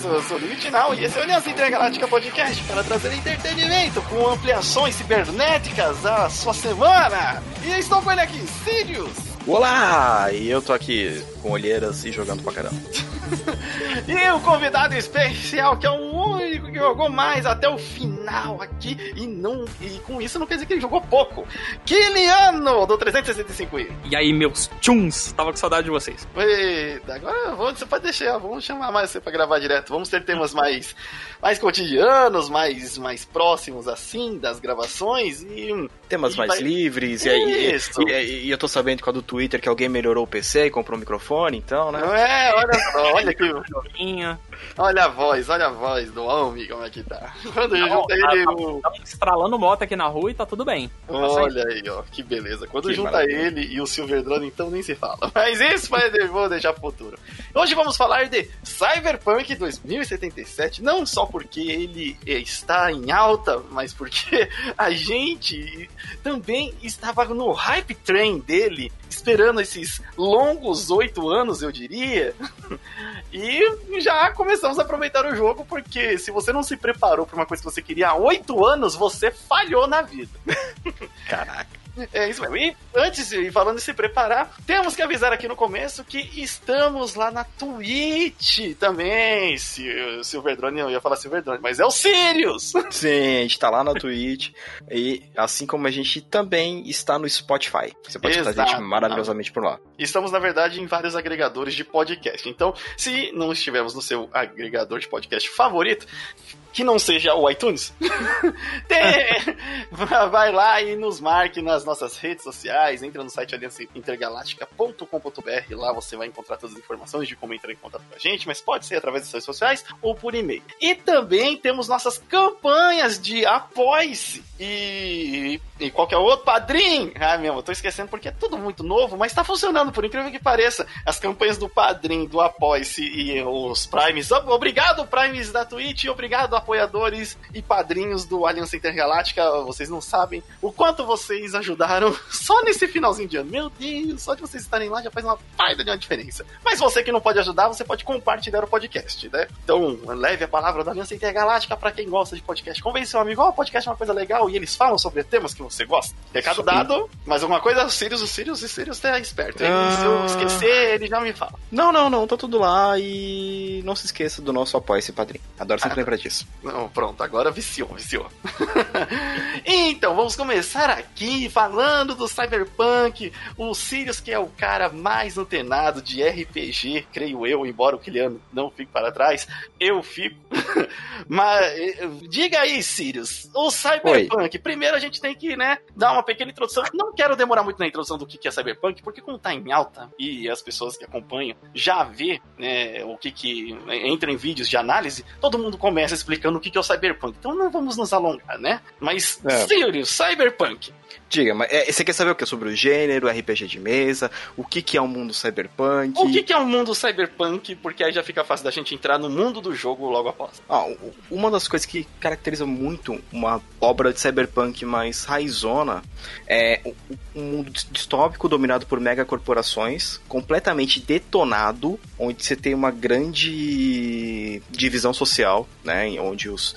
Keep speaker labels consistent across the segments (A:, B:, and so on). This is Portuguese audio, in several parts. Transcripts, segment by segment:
A: sou o Limite Now e esse é o Aliança Intergaláctica Podcast para trazer entretenimento com ampliações cibernéticas à sua semana. E estou com ele aqui, Sirius.
B: Olá! E eu tô aqui com olheiras e jogando pra caramba.
A: e o convidado especial, que é o único que jogou mais até o final aqui, e não e com isso não quer dizer que ele jogou pouco. Kiliano, do 365i.
C: E aí, meus tchuns, tava com saudade de vocês.
A: Eita, agora vou, você pode deixar, vamos chamar mais você pra gravar direto. Vamos ter temas mais, mais cotidianos, mais, mais próximos assim, das gravações e...
B: Temas
A: e
B: mais
A: vai...
B: livres, e, aí, e, e, e, eu tô sabendo com a do Twitter que alguém melhorou o PC e comprou um microfone, então, né?
A: É, olha só, olha que... olha a voz, olha a voz do homem, como é que tá. Quando
C: Não,
A: junta
C: tá,
A: ele...
C: tá,
A: o-
C: tá estralando moto aqui na rua e tá tudo bem.
A: Olha aí, ó, que beleza. Quando
B: Que
A: junta
B: maravilha.
A: ele e o Silver Drone, então nem se fala. Mas isso vai, vou deixar pro futuro. Hoje vamos falar de Cyberpunk 2077, não só porque ele está em alta, mas porque a gente também estava no hype train dele, esperando esses longos oito anos, eu diria. E já começamos a aproveitar o jogo, porque se você não se preparou para uma coisa que você queria há oito anos, você falhou na vida.
B: Caraca.
A: É isso mesmo. E antes de falando de se preparar, temos que avisar aqui no começo que estamos lá na Twitch também. Se, Silverdrone, eu ia falar Silverdrone, mas é o Sirius!
B: Sim, a gente tá lá na Twitch, e assim como a gente também está no Spotify. Você pode escutar a gente
A: Exato.
B: maravilhosamente por lá.
A: Estamos, na verdade, em vários agregadores de podcast. Então, se não estivermos no seu agregador de podcast favorito, que não seja o iTunes, tem- vai lá e nos marque nas nossas redes sociais, entra no site aliançaintergaláctica.com.br, lá você vai encontrar todas as informações de como entrar em contato com a gente, mas pode ser através das redes sociais ou por e-mail. E também temos nossas campanhas de apoie-se e, e qualquer outro padrinho. Ah, meu, eu tô esquecendo porque é tudo muito novo, mas tá funcionando, por incrível que pareça. As campanhas do padrinho, do apoie-se e os primes. Obrigado, primes da Twitch, obrigado, apoiadores e padrinhos do Aliança Intergaláctica. Vocês não sabem o quanto vocês ajudaram só nesse finalzinho de ano. Meu Deus, só de vocês estarem lá já faz uma baita de uma diferença. Mas você que não pode ajudar, você pode compartilhar o podcast, né? Então, leve a palavra da Aliança Intergaláctica pra quem gosta de podcast. Convence seu amigo, ó, podcast é uma coisa legal e eles falam sobre temas que você gosta. Recado
B: Sim.
A: dado, mas alguma coisa, o Sirius, o Sirius, o Sirius tá esperto. Ele,
B: Ah.
A: Se eu esquecer, ele já me fala.
B: Não, não, não, tá tudo lá e não se esqueça do nosso apoio esse padrinho. Adoro sempre lembrar disso.
A: Não, pronto, agora viciou, viciou. então, vamos começar aqui falando do Cyberpunk. O Sirius, que é o cara mais antenado de RPG, creio eu, embora o Kiliano não fique para trás, eu fico. Mas diga aí, Sirius, o Cyberpunk. Primeiro a gente tem que, né, dar uma pequena introdução. Não quero demorar muito na introdução do que é Cyberpunk, porque como tá em alta e as pessoas que acompanham já vê né, o que que entra em vídeos de análise, todo mundo começa explicando o que é o Cyberpunk. Então não vamos nos alongar, né? Mas,
B: É.
A: Sirius, Cyberpunk.
B: Diga, mas é, você quer saber o que? Sobre o gênero, RPG de mesa, o que, que é o mundo cyberpunk?
A: O que que é o mundo Cyberpunk? Porque aí já fica fácil da gente entrar no mundo do jogo logo após.
B: Ah, uma das coisas que caracteriza muito uma obra de cyberpunk mais raizona é um mundo distópico dominado por megacorporações, completamente detonado, onde você tem uma grande divisão social, né, onde os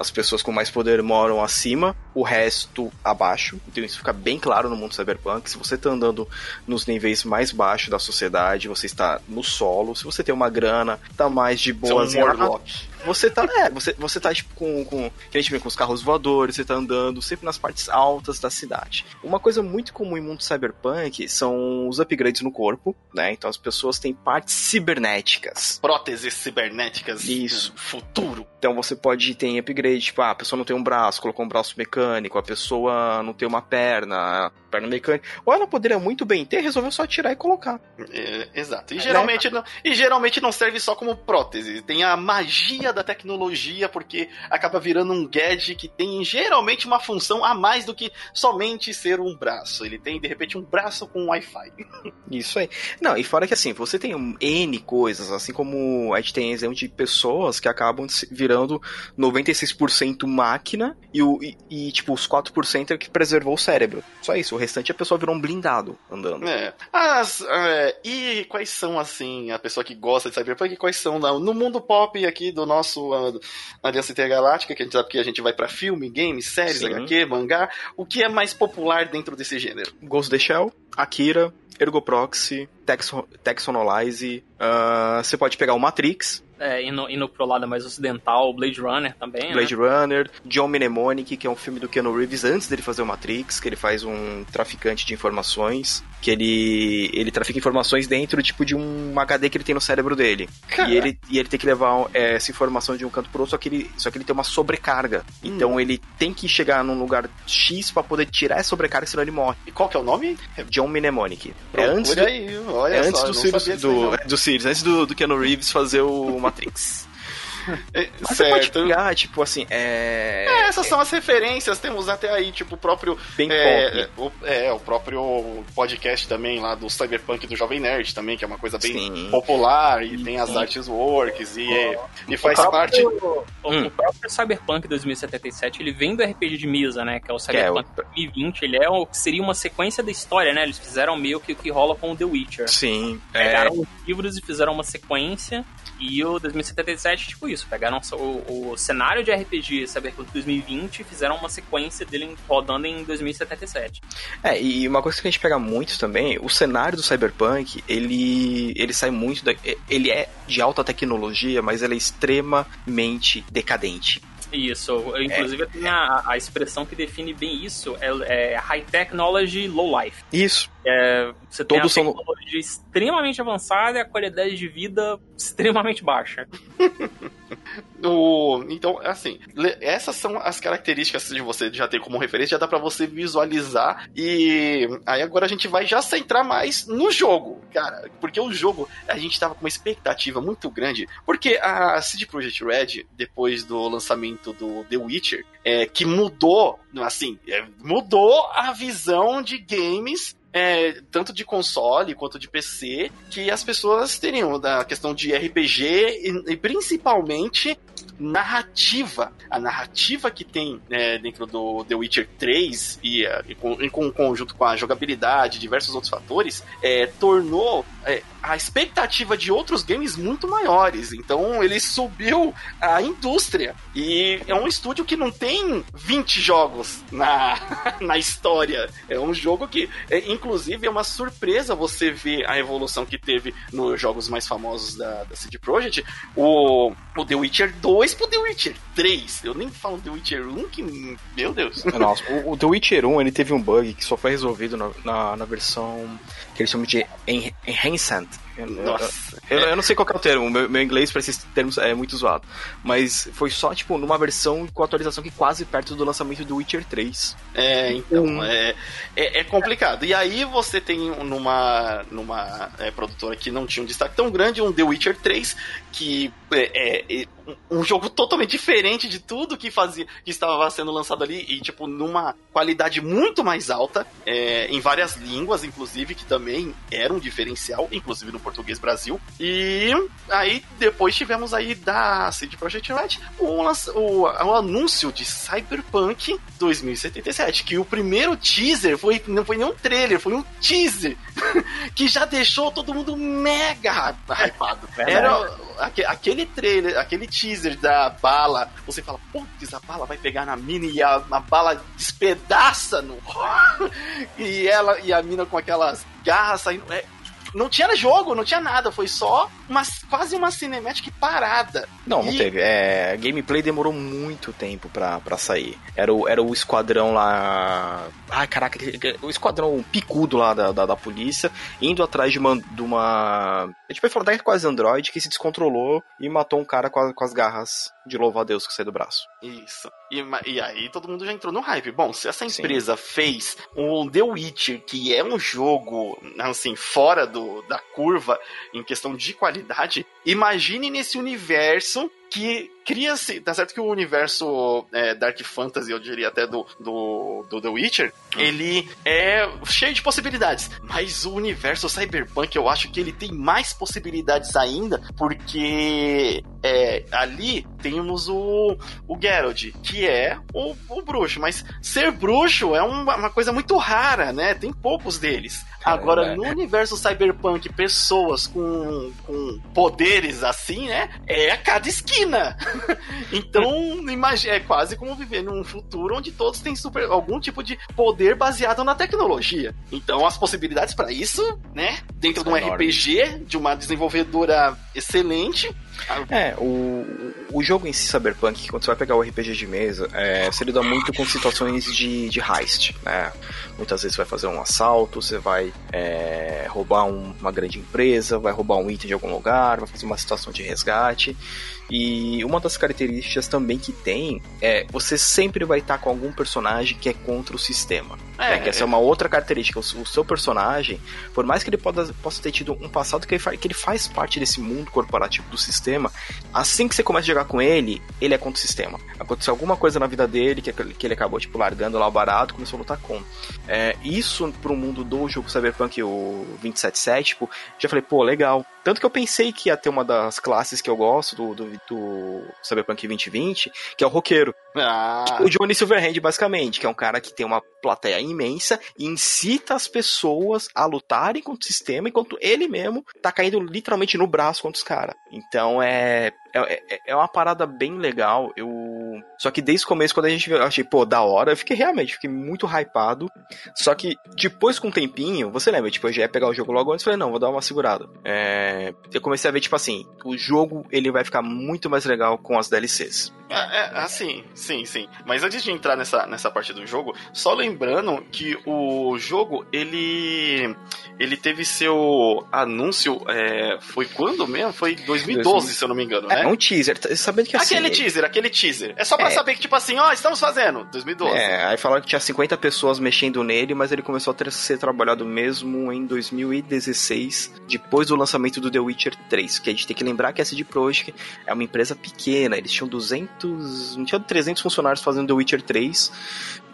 B: as pessoas com mais poder moram acima, o resto abaixo. Então isso fica bem claro no mundo cyberpunk. Se você está andando nos níveis mais baixos da sociedade, você está no solo. Se você tem uma grana, tá mais de boas lá.
A: Morlock.
B: Você tá, é, você, você tá tipo com, com. Que a gente vê com os carros voadores, você tá andando sempre nas partes altas da cidade. Uma coisa muito comum em mundo cyberpunk são os upgrades no corpo, né? Então as pessoas têm partes cibernéticas.
A: Próteses cibernéticas.
B: Isso.
A: Futuro.
B: Então você pode ter upgrade, tipo, ah, a pessoa não tem um braço, colocou um braço mecânico, a pessoa não tem uma perna, perna mecânica. Ou ela poderia muito bem ter, resolveu só tirar e colocar.
A: É, exato. E
B: É,
A: geralmente, não, e geralmente não serve só como prótese. Tem a magia da tecnologia, porque acaba virando um gadget que tem geralmente uma função a mais do que somente ser um braço. Ele tem, de repente, um braço com Wi-Fi.
B: Isso aí. Não, e fora que assim, você tem um N coisas, assim como a gente tem exemplo de pessoas que acabam virando 96% máquina e, o, e, e, tipo, os 4% é que preservou o cérebro. Só isso, o restante a pessoa virou um blindado andando.
A: É. As, é, e quais são, assim, a pessoa que gosta de Cyberpunk, quais são no mundo pop aqui do nosso uh, Aliança Intergaláctica, que a gente sabe que a gente vai para filme, games, séries, Sim. HQ, mangá, o que é mais popular dentro desse gênero?
B: Ghost of the Shell, Akira, Ergoproxy, Texon, Texonolyze, uh, você pode pegar o Matrix,
C: é, indo, indo pro lado mais ocidental, Blade Runner também, né?
B: Blade né? Runner, John Mnemonic, que é um filme do Keanu Reeves antes dele fazer o Matrix, que ele faz um traficante de informações, que ele ele trafica informações dentro tipo de um HD que ele tem no cérebro dele. E ele, e ele tem que levar é, essa informação de um canto pro outro, só que ele, só que ele tem uma sobrecarga. Hum. Então ele tem que chegar num lugar X para poder tirar essa sobrecarga, senão ele morre.
A: E qual que é o nome?
B: John Mnemonic. É antes do,
A: aí, olha é
B: antes só, do Sirius, do, do Sirius, antes do, do Keanu Reeves fazer o Matrix.
A: É,
B: Mas certo. você pode pegar, tipo assim, é...
A: é essas são as referências, temos até aí, tipo, o próprio...
B: Bem
A: é, o, é, o próprio podcast também lá do Cyberpunk do Jovem Nerd também, que é uma coisa bem Sim. popular, e Sim. tem as artes works, e, e faz
C: o
A: próprio, parte...
C: O, hum. o, próprio Cyberpunk 2077, ele vem do RPG de mesa, né, que é o Cyberpunk é, o... 2020, ele é o, seria uma sequência da história, né, eles fizeram meio que o que rola com o The Witcher.
B: Sim.
C: Pegaram os livros e fizeram uma sequência e o 2077, tipo isso, pegaram o, o cenário de RPG Cyberpunk 2020 e fizeram uma sequência dele rodando em 2077.
B: É, e uma coisa que a gente pega muito também, o cenário do Cyberpunk, ele, ele sai muito da, ele é de alta tecnologia, mas ele é extremamente decadente.
C: Isso, inclusive é, tem a, a expressão que define bem isso, é, é High Technology Low Life.
B: Isso.
C: É, você Todos tem a tecnologia são... extremamente avançada e a qualidade de vida extremamente baixa.
A: o, então, assim, essas são as características de você já ter como referência, já dá para você visualizar. E aí agora a gente vai já centrar mais no jogo, cara. Porque o jogo, a gente tava com uma expectativa muito grande. Porque a CD Projekt Red, depois do lançamento do The Witcher, é, que mudou, assim, é, mudou a visão de games é, tanto de console quanto de PC, que as pessoas teriam da questão de RPG e, e principalmente narrativa. A narrativa que tem né, dentro do The Witcher 3 e, e com, em conjunto com a jogabilidade e diversos outros fatores, é, tornou é, a expectativa de outros games muito maiores. Então ele subiu a indústria. E é um estúdio que não tem 20 jogos na, na história. É um jogo que, é, inclusive, é uma surpresa você ver a evolução que teve nos jogos mais famosos da, da CD Projekt. O, o The Witcher 2 pro The Witcher 3. Eu nem falo The Witcher 1, que. Meu Deus.
B: Nossa, o, o The Witcher 1 ele teve um bug que só foi resolvido na, na, na versão que eles chamam de Enhanced. Nossa. Eu, eu, não sei qual é o termo, meu, meu inglês para esses termos é muito zoado. Mas foi só, tipo, numa versão com atualização que quase perto do lançamento do Witcher 3.
A: É, então, um... é, é, é, complicado. E aí você tem numa, numa é, produtora que não tinha um destaque tão grande, um The Witcher 3, que é, é, é um jogo totalmente diferente de tudo que fazia que estava sendo lançado ali e tipo numa qualidade muito mais alta é, em várias línguas inclusive que também era um diferencial inclusive no português Brasil. E aí depois tivemos aí da CD Projekt Red o, o, o anúncio de Cyberpunk 2077 que o primeiro teaser foi não foi nem um trailer foi um teaser que já deixou todo mundo mega hypado. Era aquele trailer aquele teaser da bala, você fala, putz, a bala vai pegar na mina e a, a bala despedaça no. e ela e a mina com aquelas garras saindo. É, não tinha jogo, não tinha nada, foi só uma, quase uma cinemática parada.
B: Não, não teve. É, gameplay demorou muito tempo pra, pra sair. Era o, era o esquadrão lá. Ai, caraca, o esquadrão picudo lá da, da, da polícia, indo atrás de uma. De uma... A gente vai falar da quase Android que se descontrolou e matou um cara com, a, com as garras de louvar a Deus que saiu do braço.
A: Isso. E, e, aí todo mundo já entrou no hype. Bom, se essa empresa Sim. fez um The Witcher, que é um jogo, assim, fora do, da curva em questão de qualidade, imagine nesse universo que cria-se. Tá certo que o universo é, Dark Fantasy, eu diria até do, do, do The Witcher, hum. ele é cheio de possibilidades. Mas o universo Cyberpunk, eu acho que ele tem mais possibilidades ainda, porque é, ali temos o, o Geralt, que é o, o bruxo. Mas ser bruxo é uma, uma coisa muito rara, né? Tem poucos deles. Agora, no universo cyberpunk, pessoas com, com poderes assim, né? É a cada esquina. então, imagina, é quase como viver num futuro onde todos têm super, algum tipo de poder baseado na tecnologia. Então, as possibilidades para isso, né? Dentro de um enorme. RPG, de uma desenvolvedora excelente,
B: é, o, o jogo em si, Cyberpunk, quando você vai pegar o RPG de mesa, é, se lida muito com situações de, de heist, né? Muitas vezes você vai fazer um assalto, você vai é, roubar um, uma grande empresa, vai roubar um item de algum lugar, vai fazer uma situação de resgate. E uma das características também que tem é você sempre vai estar com algum personagem que é contra o sistema. É, né? que essa é uma outra característica. O, o, seu personagem, por mais que ele possa, possa ter tido um passado que ele, que ele faz parte desse mundo corporativo do sistema, assim que você começa a jogar com ele, ele é contra o sistema. Aconteceu alguma coisa na vida dele que, que ele acabou tipo, largando lá o barato começou a lutar com. É, isso pro mundo do jogo Cyberpunk, o 277, tipo, já falei, pô, legal. Tanto que eu pensei que ia ter uma das classes que eu gosto do, do, do Cyberpunk 2020, que é o roqueiro. Ah. O Johnny Silverhand, basicamente, que é um cara que tem uma plateia imensa e incita as pessoas a lutarem contra o sistema, enquanto ele mesmo tá caindo literalmente no braço contra os caras. Então é, é, é, é uma parada bem legal. Eu só que desde o começo, quando a gente viu, eu achei, pô, da hora, eu fiquei realmente, fiquei muito hypado. Só que depois, com um tempinho, você lembra, tipo, eu já ia pegar o jogo logo antes e falei, não, vou dar uma segurada. É, eu comecei a ver, tipo assim, o jogo ele vai ficar muito mais legal com as DLCs.
A: É, é, assim, sim, sim. Mas antes de entrar nessa, nessa parte do jogo, só lembrando que o jogo, ele ele teve seu anúncio, é, foi quando mesmo? Foi 2012, 2000. se eu não me engano,
B: né? É um teaser, tá sabendo que
A: assim... Aquele teaser, aquele teaser. É só pra é. saber que, tipo assim, ó, estamos fazendo, 2012.
B: É, aí falaram que tinha 50 pessoas mexendo nele, mas ele começou a ter, ser trabalhado mesmo em 2016, depois do lançamento do The Witcher 3, que a gente tem que lembrar que a CD Projekt é uma empresa pequena, eles tinham 200, não tinham 300 funcionários fazendo The Witcher 3,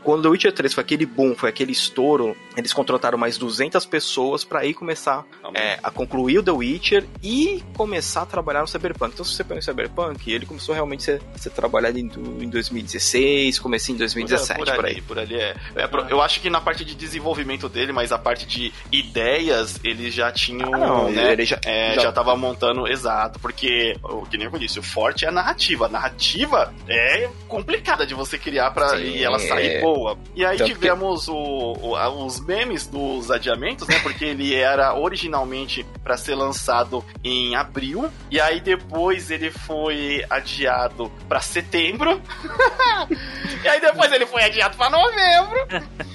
B: quando The Witcher 3 foi aquele boom, foi aquele estouro, eles contrataram mais 200 pessoas para aí começar é, a concluir o The Witcher e começar a trabalhar no Cyberpunk. Então, se você pega o Cyberpunk, ele começou realmente a ser, a ser trabalhado em, em 2016, comecei em 2017, por, por, aí.
A: Por ali, é. é. Eu acho que na parte de desenvolvimento dele, mas a parte de ideias, eles já tinham, ah, não, né? Ele já, é, já... já tava montando, exato, porque, o que nem eu disse, o forte é a narrativa. A narrativa é complicada de você criar para e ela sair boa boa. E aí Tanto tivemos que... o, o, os memes dos adiamentos, né? Porque ele era originalmente para ser lançado em abril, e aí depois ele foi adiado para setembro. e aí depois ele foi adiado para novembro.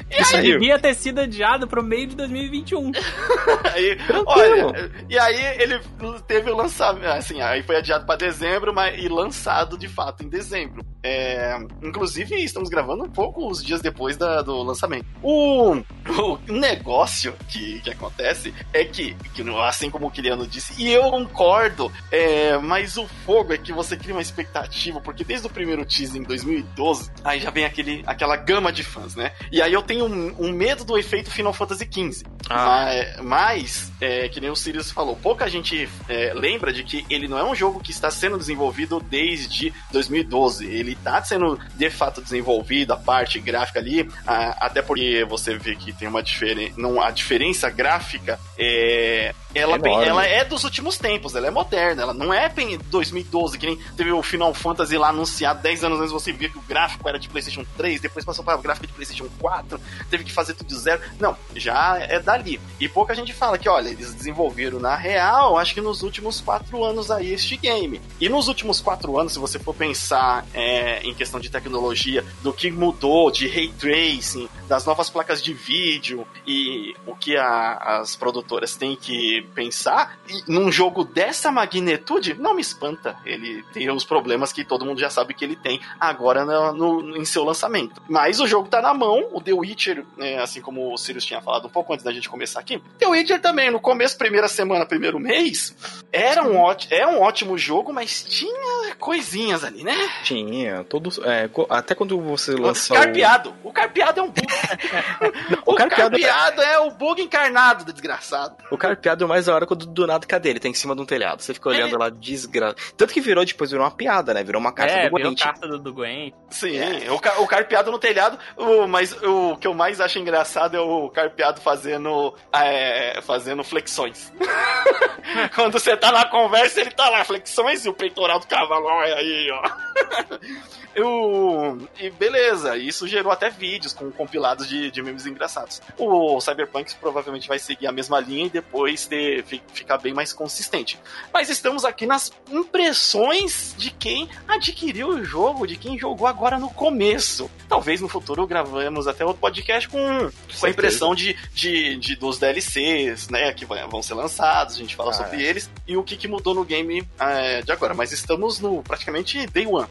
C: E Isso aí... devia ter sido adiado pro meio de 2021.
A: aí, olha, e aí ele teve o lançamento, assim, aí foi adiado para dezembro, mas e lançado de fato em dezembro. É, inclusive, estamos gravando um pouco os dias depois da, do lançamento. O, o negócio que, que acontece é que, que, assim como o Kiliano disse, e eu concordo, é, mas o fogo é que você cria uma expectativa, porque desde o primeiro teaser em 2012, aí já vem aquele, aquela gama de fãs, né? E aí eu tenho um, um medo do efeito Final Fantasy XV. Ah. Mas, mas é, que nem o Sirius falou, pouca gente é, lembra de que ele não é um jogo que está sendo desenvolvido desde 2012. Ele está sendo de fato desenvolvido, a parte gráfica ali, a, até porque você vê que tem uma diferença. A diferença gráfica é, ela, é ela é dos últimos tempos, ela é moderna, ela não é 2012, que nem teve o Final Fantasy lá anunciado 10 anos antes você via que o gráfico era de PlayStation 3, depois passou para o gráfico de PlayStation 4, teve que fazer tudo de zero. Não, já é dali. E pouca gente fala que, olha, eles desenvolveram na real, acho que nos últimos 4 anos aí este game. E nos últimos 4 anos, se você for pensar é, em questão de tecnologia, do que mudou, de ray tracing, das novas placas de vídeo e o que a, as produtoras têm que pensar, e num jogo dessa magnitude, não me espanta ele ter os problemas que todo mundo já sabe que ele tem agora no, no em seu lançamento. Mas o jogo tá na mão, o The Witcher, né, assim como o Sirius tinha falado um pouco antes da gente começar aqui, The Witcher também, no começo, primeira semana, primeiro mês, era um ótimo, é um ótimo jogo, mas tinha coisinhas ali, né?
B: Tinha, todos. É, até quando você lançou.
A: O carpeado. O carpeado é um bug. o, o carpeado, carpeado é... é... o bug encarnado do desgraçado.
B: O carpeado é mais da hora quando do nada, cadê ele? Tá em cima de um telhado. Você fica olhando Ele... lá, desgraça. Tanto que virou, depois virou uma piada, né? Virou uma carta
C: é,
B: do Gwen.
C: Virou carta do, do Gwen.
A: Sim, é. o, o carpeado no telhado, o, mas o que eu mais acho engraçado é o carpeado fazendo, é, fazendo flexões. quando você tá na conversa, ele tá lá, flexões e o peitoral do cavalo, olha aí, ó. Eu, e beleza, isso gerou até vídeos com compilados de, de memes engraçados. O Cyberpunk provavelmente vai seguir a mesma linha e depois ter, ficar bem mais consistente. Mas estamos aqui nas impressões de quem adquiriu o jogo, de quem jogou agora no começo. Talvez no futuro gravemos até outro podcast com, com a impressão de, de, de, dos DLCs, né, que vão ser lançados, a gente fala ah, sobre é. eles e o que, que mudou no game é, de agora. Mas estamos no praticamente day one.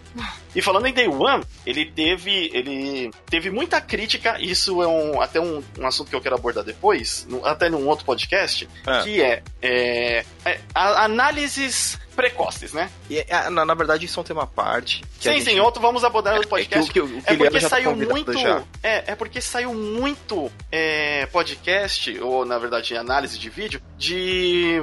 A: E falando em Day One, ele teve, ele teve muita crítica, isso é um, até um, um assunto que eu quero abordar depois, no, até num outro podcast, é. que é, é, é análises precoces, né?
B: E, é, na, na, verdade, isso é um tema à parte.
A: Sim, gente... sim, outro vamos abordar no podcast. É, que, que, que é porque saiu muito. É, é porque saiu muito é, podcast, ou na verdade, análise de vídeo, de.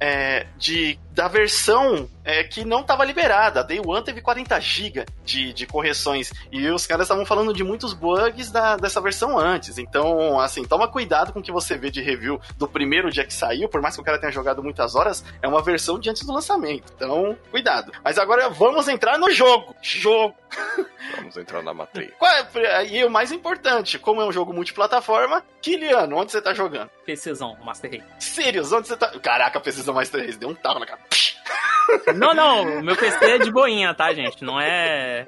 A: É, de da versão é, que não estava liberada. A Day One teve 40 GB de, de correções. E os caras estavam falando de muitos bugs da, dessa versão antes. Então, assim, toma cuidado com o que você vê de review do primeiro dia que saiu. Por mais que o cara tenha jogado muitas horas, é uma versão de antes do lançamento. Então, cuidado. Mas agora vamos entrar no jogo. Jogo.
B: Vamos entrar na matriz.
A: É, e o mais importante, como é um jogo multiplataforma, Kiliano, onde você tá jogando?
C: PCzão, Master Race.
A: Sirius, onde você tá? Caraca, PCzão Master Race, deu um tapa na cara.
C: Não, não, o meu PC é de boinha, tá, gente? Não é.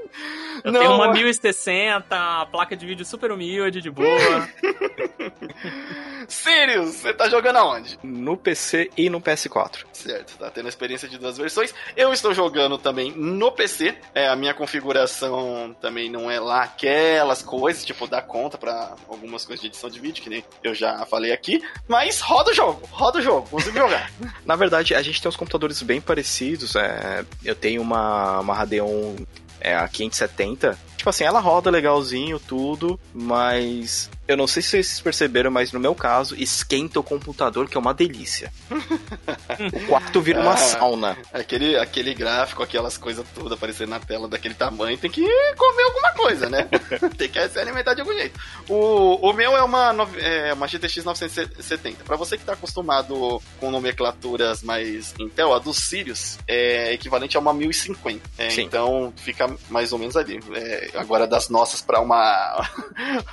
C: Eu não, tenho uma 1060, placa de vídeo super humilde, de boa.
A: Sirius, você tá jogando aonde?
B: No PC e no PS4.
A: Certo, tá tendo a experiência de duas versões. Eu estou jogando também no PC. É, a minha configuração também não é lá aquelas coisas, tipo, dá conta para algumas coisas de edição de vídeo, que nem eu já falei aqui. Mas roda o jogo, roda o jogo, consigo jogar.
B: Na verdade, a gente tem uns computadores bem parecidos. É, eu tenho uma, uma Radeon é, a 570. Tipo assim, ela roda legalzinho, tudo, mas eu não sei se vocês perceberam, mas no meu caso, esquenta o computador, que é uma delícia. o quarto vira uma ah, sauna.
A: Aquele, aquele gráfico, aquelas coisas todas aparecendo na tela daquele tamanho, tem que comer alguma coisa, né? tem que se alimentar de algum jeito. O, o meu é uma, é uma GTX 970. Para você que tá acostumado com nomenclaturas mais Intel, a dos Sirius é equivalente a uma 1050. É, então fica mais ou menos ali. É, agora das nossas para uma.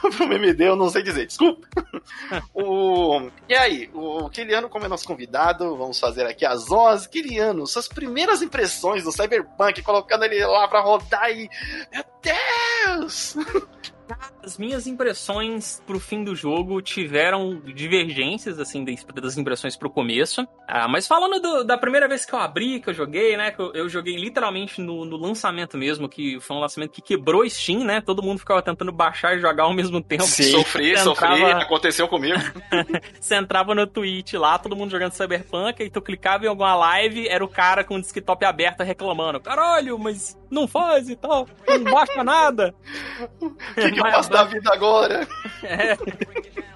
A: para uma MD, eu não não sei dizer, desculpa. o... E aí, o Kiliano, como é nosso convidado, vamos fazer aqui as honras. Kiliano, suas primeiras impressões do Cyberpunk, colocando ele lá pra rodar e. Meu Deus!
C: As minhas impressões pro fim do jogo tiveram divergências, assim, das impressões pro começo. Ah, mas falando do, da primeira vez que eu abri, que eu joguei, né? Que eu, eu joguei literalmente no, no, lançamento mesmo, que foi um lançamento que quebrou Steam, né? Todo mundo ficava tentando baixar e jogar ao mesmo tempo.
A: Sim, sofri, entrava... sofri, aconteceu comigo.
C: você entrava no Twitch lá, todo mundo jogando Cyberpunk, e tu clicava em alguma live, era o cara com o desktop aberto reclamando. Caralho, mas não faz e tal, não baixa nada.
A: que, que eu faço da vida agora?
C: É,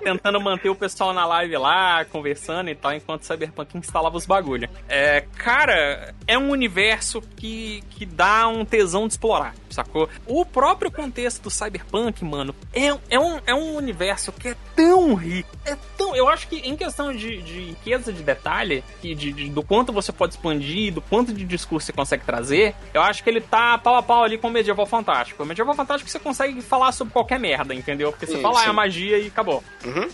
C: tentando manter o pessoal na live lá, conversando e tal, enquanto Cyberpunk instalava os bagulho. É, cara, é um universo que, que dá um tesão de explorar, sacou? O próprio contexto do Cyberpunk, mano, é, é, um, é um universo que é tão rico, é tão... Eu acho que em questão de, de riqueza de detalhe, e de, de, do quanto você pode expandir, do quanto de discurso você consegue trazer, eu acho que ele tá pau a pau ali com o Medieval Fantástico. O Medieval Fantástico você consegue falar sobre qualquer merda, entendeu? Porque você sim, fala, ah, é magia e acabou.
A: Uhum.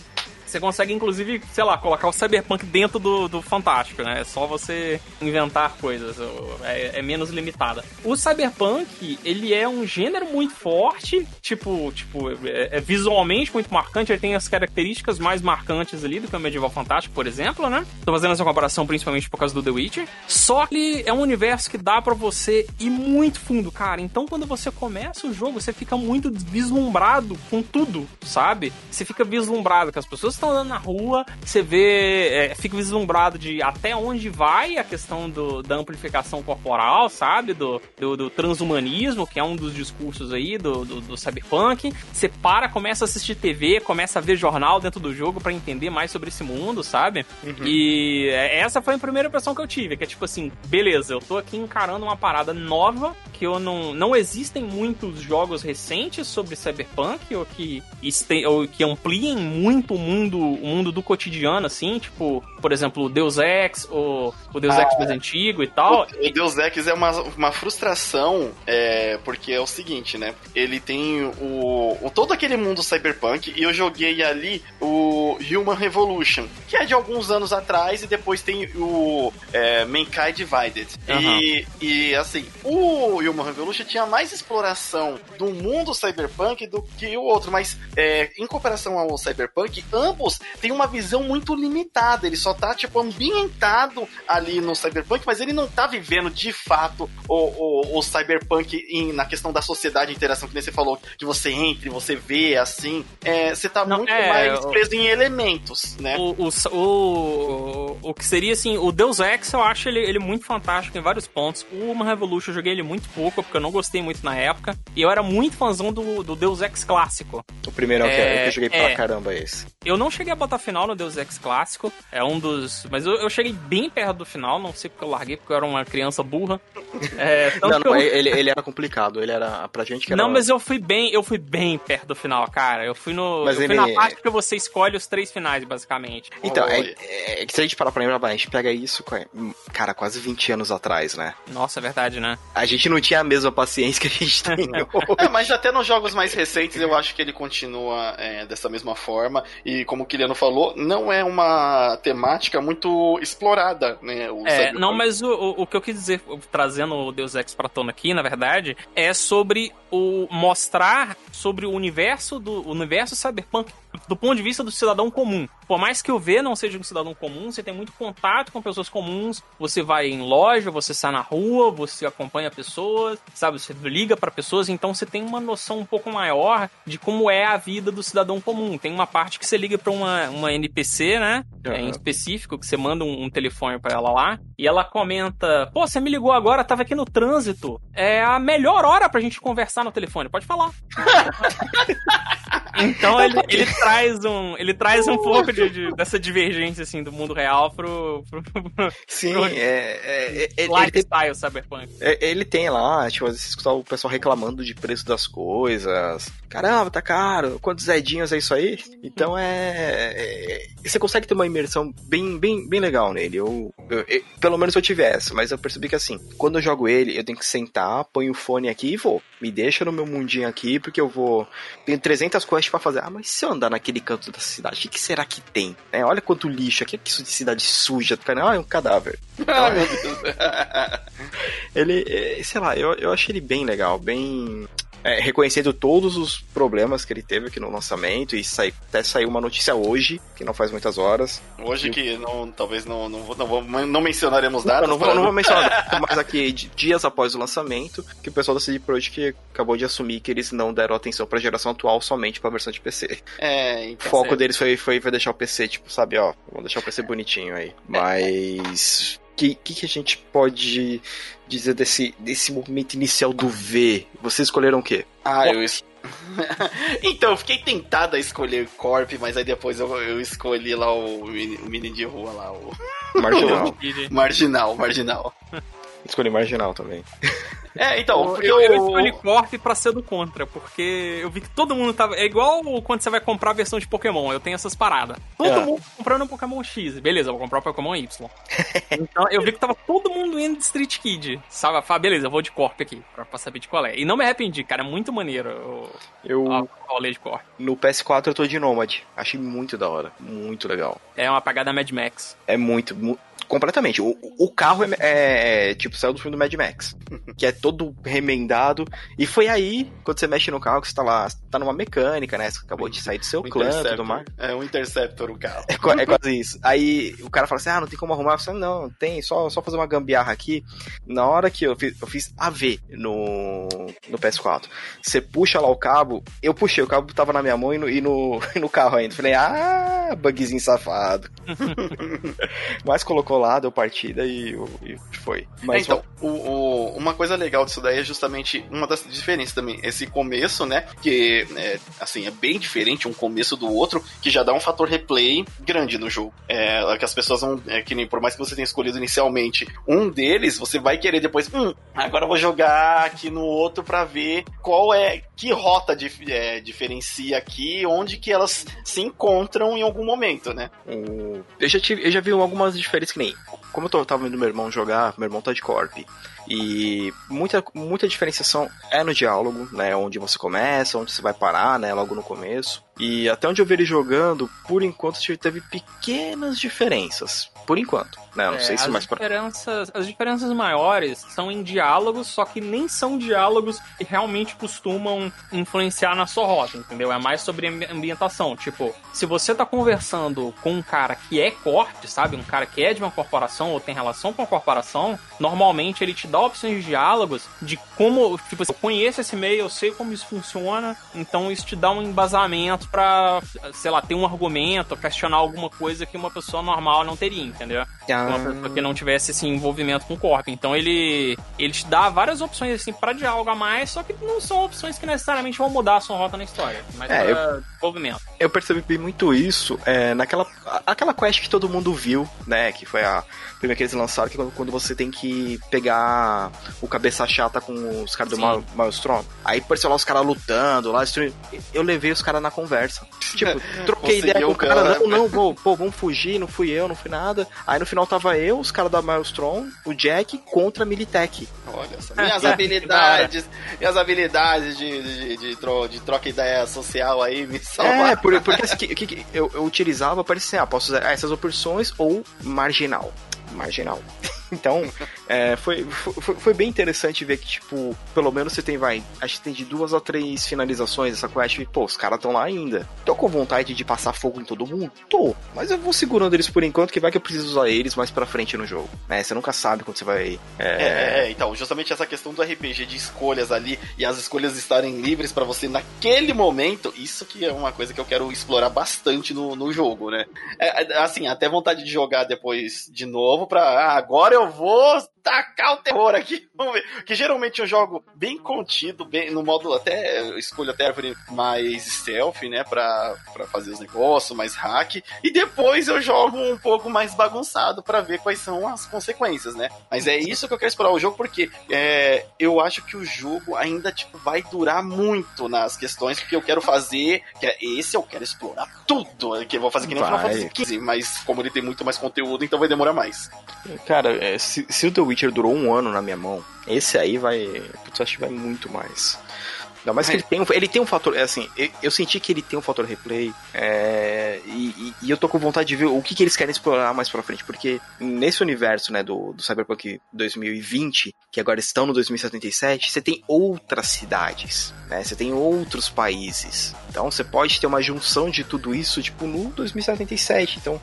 C: Você consegue, inclusive, sei lá, colocar o Cyberpunk dentro do, do Fantástico, né? É só você inventar coisas. É, é, menos limitada. O Cyberpunk, ele é um gênero muito forte, tipo, tipo é, é, visualmente muito marcante. Ele tem as características mais marcantes ali do que o Medieval Fantástico, por exemplo, né? Tô fazendo essa comparação principalmente por causa do The Witcher. Só que é um universo que dá para você ir muito fundo, cara. Então, quando você começa o jogo, você fica muito vislumbrado com tudo, sabe? Você fica vislumbrado com as pessoas estão andando na rua, você vê, é, fica vislumbrado de até onde vai a questão do, da amplificação corporal, sabe? Do, do, do transhumanismo, que é um dos discursos aí do, do, do cyberpunk. Você para, começa a assistir TV, começa a ver jornal dentro do jogo para entender mais sobre esse mundo, sabe? Uhum. E é, essa foi a primeira impressão que eu tive, que é tipo assim, beleza, eu tô aqui encarando uma parada nova, que eu não. Não existem muitos jogos recentes sobre cyberpunk, ou que, ou que ampliem muito o mundo, o mundo do cotidiano, assim, tipo, por exemplo, o Deus Ex, ou o Deus ah, Ex mais antigo e tal.
A: O, o Deus Ex é uma, uma frustração, é, porque é o seguinte, né? Ele tem o, o todo aquele mundo cyberpunk, e eu joguei ali o Human Revolution, que é de alguns anos atrás, e depois tem o é, Mankind Divided. Uhum. E, e assim, o Human Revolution tinha mais exploração do mundo cyberpunk do que o outro, mas é, em comparação ao cyberpunk, ambos têm uma visão muito limitada. Ele só tá, tipo, ambientado ali no cyberpunk, mas ele não tá vivendo de fato o, o, o cyberpunk em, na questão da sociedade e interação, que nem você falou, que você entra e você vê assim. É, você tá não, muito é, mais preso em elementos, né?
C: O, o, o, o que seria assim, o Deus Ex, eu acho ele, ele muito fantástico em vários pontos. O Human Revolution eu joguei ele muito pouco, porque eu não gostei muito na época. E eu era muito fãzão do, do Deus Ex clássico.
B: O primeiro é, é, que eu joguei é, pra caramba esse.
C: Eu não cheguei a botar final no Deus Ex clássico. É um dos. Mas eu, eu cheguei bem perto do final, não sei porque eu larguei, porque eu era uma criança burra.
B: É, não, não, eu... ele, ele era complicado, ele era pra gente que era.
C: Não, mas eu fui bem, eu fui bem perto do final, cara. Eu fui no. Mas eu ele... fui na parte que você escolhe os três finais, basicamente.
B: Então, oh, é, é, é, se a gente parar pra lembrar, a gente pega isso, cara, quase 20 anos atrás, né?
C: Nossa, é verdade, né?
B: A gente não tinha a mesma paciência que a gente tem
A: é, mas até nos jogos mais recentes eu acho que ele continua é, dessa mesma forma. E como o Kiliano falou, não é uma temática muito explorada, né?
C: é, não, mas o, o, que eu quis dizer, trazendo o Deus Ex pra tona aqui, na verdade, é sobre o mostrar sobre o universo do universo cyberpunk do ponto de vista do cidadão comum. Por mais que o V não seja um cidadão comum, você tem muito contato com pessoas comuns, você vai em loja, você sai na rua, você acompanha pessoas, sabe, você liga para pessoas, então você tem uma noção um pouco maior de como é a vida do cidadão comum. Tem uma parte que você liga para uma, uma NPC, né, uhum. em específico, que você manda um, um telefone para ela lá, e ela comenta: "Pô, você me ligou agora, tava aqui no trânsito. É a melhor hora pra gente conversar no telefone. Pode falar." Então ele, ele traz um, ele traz um pouco de, de, dessa divergência assim do mundo real pro, pro,
B: Sim, pro, é, é, é,
C: é lifestyle cyberpunk.
B: É, ele tem lá, tipo, você escutar o pessoal reclamando de preço das coisas. Caramba, tá caro. Quantos zedinhos é isso aí? Então é, é você consegue ter uma imersão bem, bem, bem legal nele. Eu, eu, eu, pelo menos eu tive essa, mas eu percebi que assim, quando eu jogo ele, eu tenho que sentar, ponho o fone aqui e vou. Me deixa no meu mundinho aqui, porque eu vou. Tenho 300 quests para fazer. Ah, mas se eu andar naquele canto da cidade, o que será que tem? É, olha quanto lixo aqui, que isso de cidade suja. Ah, é um cadáver. Ah, meu Deus. ele, é, sei lá, eu, eu achei ele bem legal, bem é, reconhecendo todos os problemas que ele teve aqui no lançamento e sai, até saiu uma notícia hoje, que não faz muitas horas.
A: Hoje que não, talvez não, não, não, não mencionaremos nada.
B: Não, não, não, vou mencionar, mas aqui dias após o lançamento, que o pessoal da CD Projekt acabou de assumir que eles não deram atenção para a geração atual somente para a versão de PC.
A: É,
B: então o foco deles foi, foi, foi deixar o PC, tipo, sabe, ó, vamos deixar o PC bonitinho aí. Mas que, que, que a gente pode dizer desse, desse momento inicial do V? Vocês escolheram o quê?
A: Ah, eu es... então, eu fiquei tentado a escolher Corp, mas aí depois eu, eu escolhi lá o, o menino de rua lá, o.
B: Marginal.
A: marginal, marginal.
B: Escolhi marginal também.
A: É, então,
C: porque eu, eu, eu escolhi Corp pra ser do contra, porque eu vi que todo mundo tava. É igual quando você vai comprar a versão de Pokémon, eu tenho essas paradas. Todo é. mundo comprando um Pokémon X. Beleza, eu vou comprar o Pokémon Y. então eu vi que tava todo mundo indo de Street Kid. Sabe? Falei, beleza, eu vou de Corp aqui, pra, pra saber de qual é. E não me arrependi, cara, é muito maneiro o,
B: eu,
C: o rolê de Corp.
B: No PS4 eu tô de Nomad. Achei muito da hora. Muito legal.
C: É uma pagada Mad Max.
B: É muito, completamente. O, o carro é, é, tipo, saiu do filme do Mad Max, que é todo remendado. E foi aí, quando você mexe no carro, que você tá lá, tá numa mecânica, né? Você acabou de sair do seu clã e tudo mais.
A: É um Interceptor o carro.
B: É, é, quase isso. Aí o cara fala assim: ah, não tem como arrumar. Eu falei, não, tem, só, só fazer uma gambiarra aqui. Na hora que eu fiz, eu fiz AV no, no PS4. Você puxa lá o cabo, eu puxei, o cabo tava na minha mão e no, e no, e no carro ainda. Falei, ah, bugzinho safado. Mas colocou lá, deu partida e, e foi. Mas
A: é, então, o, o, uma coisa legal disso daí é justamente uma das diferenças também. Esse começo, né? Que é, assim, é bem diferente um começo do outro, que já dá um fator replay grande no jogo. É, que as pessoas vão. É, que nem por mais que você tenha escolhido inicialmente um deles, você vai querer depois. Hum, agora eu vou jogar aqui no outro para ver qual é. Que rota dif, é, diferencia aqui, onde que elas se encontram em algum momento, né?
B: Eu já, tive, eu já vi algumas diferenças que nem. Como eu tava vendo meu irmão jogar, meu irmão tá de corp. E muita, muita diferenciação é no diálogo, né? Onde você começa, onde você vai parar, né? Logo no começo. E até onde eu vi ele jogando, por enquanto teve pequenas diferenças. Por enquanto, né? Eu não
C: é,
B: sei se
C: mais diferenças, As diferenças maiores são em diálogos, só que nem são diálogos que realmente costumam influenciar na sua rota, entendeu? É mais sobre ambientação. Tipo, se você tá conversando com um cara que é corte, sabe? Um cara que é de uma corporação ou tem relação com a corporação, normalmente ele te dá opções de diálogos de como, tipo, eu conheço esse meio, eu sei como isso funciona, então isso te dá um embasamento para, sei lá, ter um argumento, questionar alguma coisa que uma pessoa normal não teria, entendeu? Ah. Uma pessoa que não tivesse esse envolvimento com o corpo. Então ele ele te dá várias opções assim para diálogo a mais, só que não são opções que necessariamente vão mudar a sua rota na história, mas é, eu, desenvolvimento.
B: Eu percebi muito isso é, naquela aquela quest que todo mundo viu, né, que foi a primeira que eles lançaram, que é quando você tem que pegar o cabeça chata com os caras do Maelstrom. Aí apareceu lá os caras lutando, lá destruindo. Eu levei os caras na conversa. Tipo, troquei ideia com o cara, cara, não, não, vou, pô, vamos fugir, não fui eu, não fui nada. Aí no final tava eu, os caras da Maelstrom, o Jack contra a Militech.
A: Olha só, minhas habilidades, minhas habilidades de, de, de, tro, de troca ideia social aí me salvaram.
B: É, porque assim, que, que, eu, eu utilizava, parecia, ah, posso usar essas opções ou marginal marginal. Então, é, foi, foi, foi, bem interessante ver que, tipo, pelo menos você tem, vai, acho que tem de duas a três finalizações essa quest. E, pô, os caras estão lá ainda. Tô com vontade de passar fogo em todo mundo? Tô. Mas eu vou segurando eles por enquanto, que vai que eu preciso usar eles mais pra frente no jogo. Né? Você nunca sabe quando você vai.
A: É... É, é, então, justamente essa questão do RPG de escolhas ali e as escolhas estarem livres para você naquele momento, isso que é uma coisa que eu quero explorar bastante no, no jogo, né? É, é assim, até vontade de jogar depois de novo pra. Ah, agora eu vou tacar o terror aqui. Vamos ver. Que geralmente eu jogo bem contido, bem no modo até. Eu escolho até árvore mais stealth, né? Pra, pra fazer os negócios, mais hack. E depois eu jogo um pouco mais bagunçado para ver quais são as consequências, né? Mas é isso que eu quero explorar o jogo, porque é, eu acho que o jogo ainda, tipo, vai durar muito nas questões que eu quero fazer. Que é, esse eu quero explorar tudo. Que eu vou fazer que nem vai. Final Fantasy XV, mas como ele tem muito mais conteúdo, então vai demorar mais.
B: Cara, é, se, se o The Witcher durou um ano na minha mão, esse aí vai. Putz, acho que vai muito mais. Não, mas que ele tem, um, ele tem um fator. É assim, eu, eu, senti que ele tem um fator replay. É, e, e, eu tô com vontade de ver o que, que eles querem explorar mais pra frente. Porque nesse universo, né, do, do Cyberpunk 2020, que agora estão no 2077, você tem outras cidades, né? Você tem outros países. Então você pode ter uma junção de tudo isso, tipo, no 2077. Então,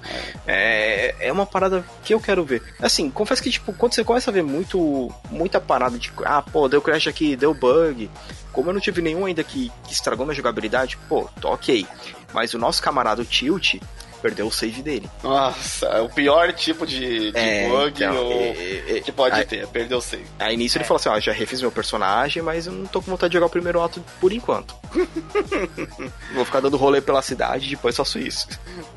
B: é, é uma parada que eu quero ver. Assim, confesso que, tipo, quando você começa a ver muito, muita parada de, ah, pô, deu crash aqui, deu bug, como eu não tive nenhum ainda que, que estragou minha jogabilidade, pô, tô ok. Mas o nosso camarada o Tilt perdeu o save dele.
A: Nossa, é o pior tipo de, de é, bug então, ou, é, é, que pode aí, ter, perdeu o save.
B: Aí nisso ele falou assim, ó, já refiz meu personagem, mas eu não tô com vontade de jogar o primeiro ato por enquanto. Vou ficar dando rolê pela cidade e depois faço isso.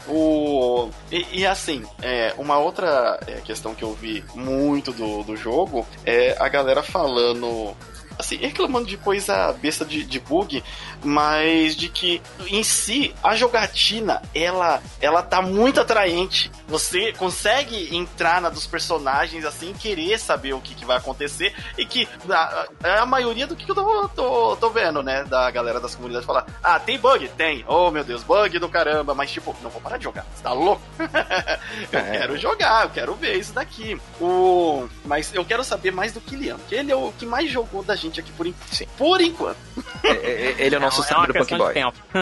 A: O... E, e assim, é, uma outra é, questão que eu vi muito do, do jogo é a galera falando assim, reclamando de coisa besta de, de bug, mas de que em si a jogatina ela ela tá muito atraente. Você consegue entrar na dos personagens assim, querer saber o que, que vai acontecer e que a, a, maioria do que eu tô, tô, tô, vendo, né, da galera das comunidades falar: "Ah, tem bug? Tem. Oh, meu Deus, bug do caramba", mas tipo, não vou parar de jogar. Você tá louco? eu é. quero jogar, eu quero ver isso daqui. O mas eu quero saber mais do Kilian, que ele é o que mais jogou da gente aqui por, in... por enquanto.
B: É, é, ele é o nosso
C: é, é Boy.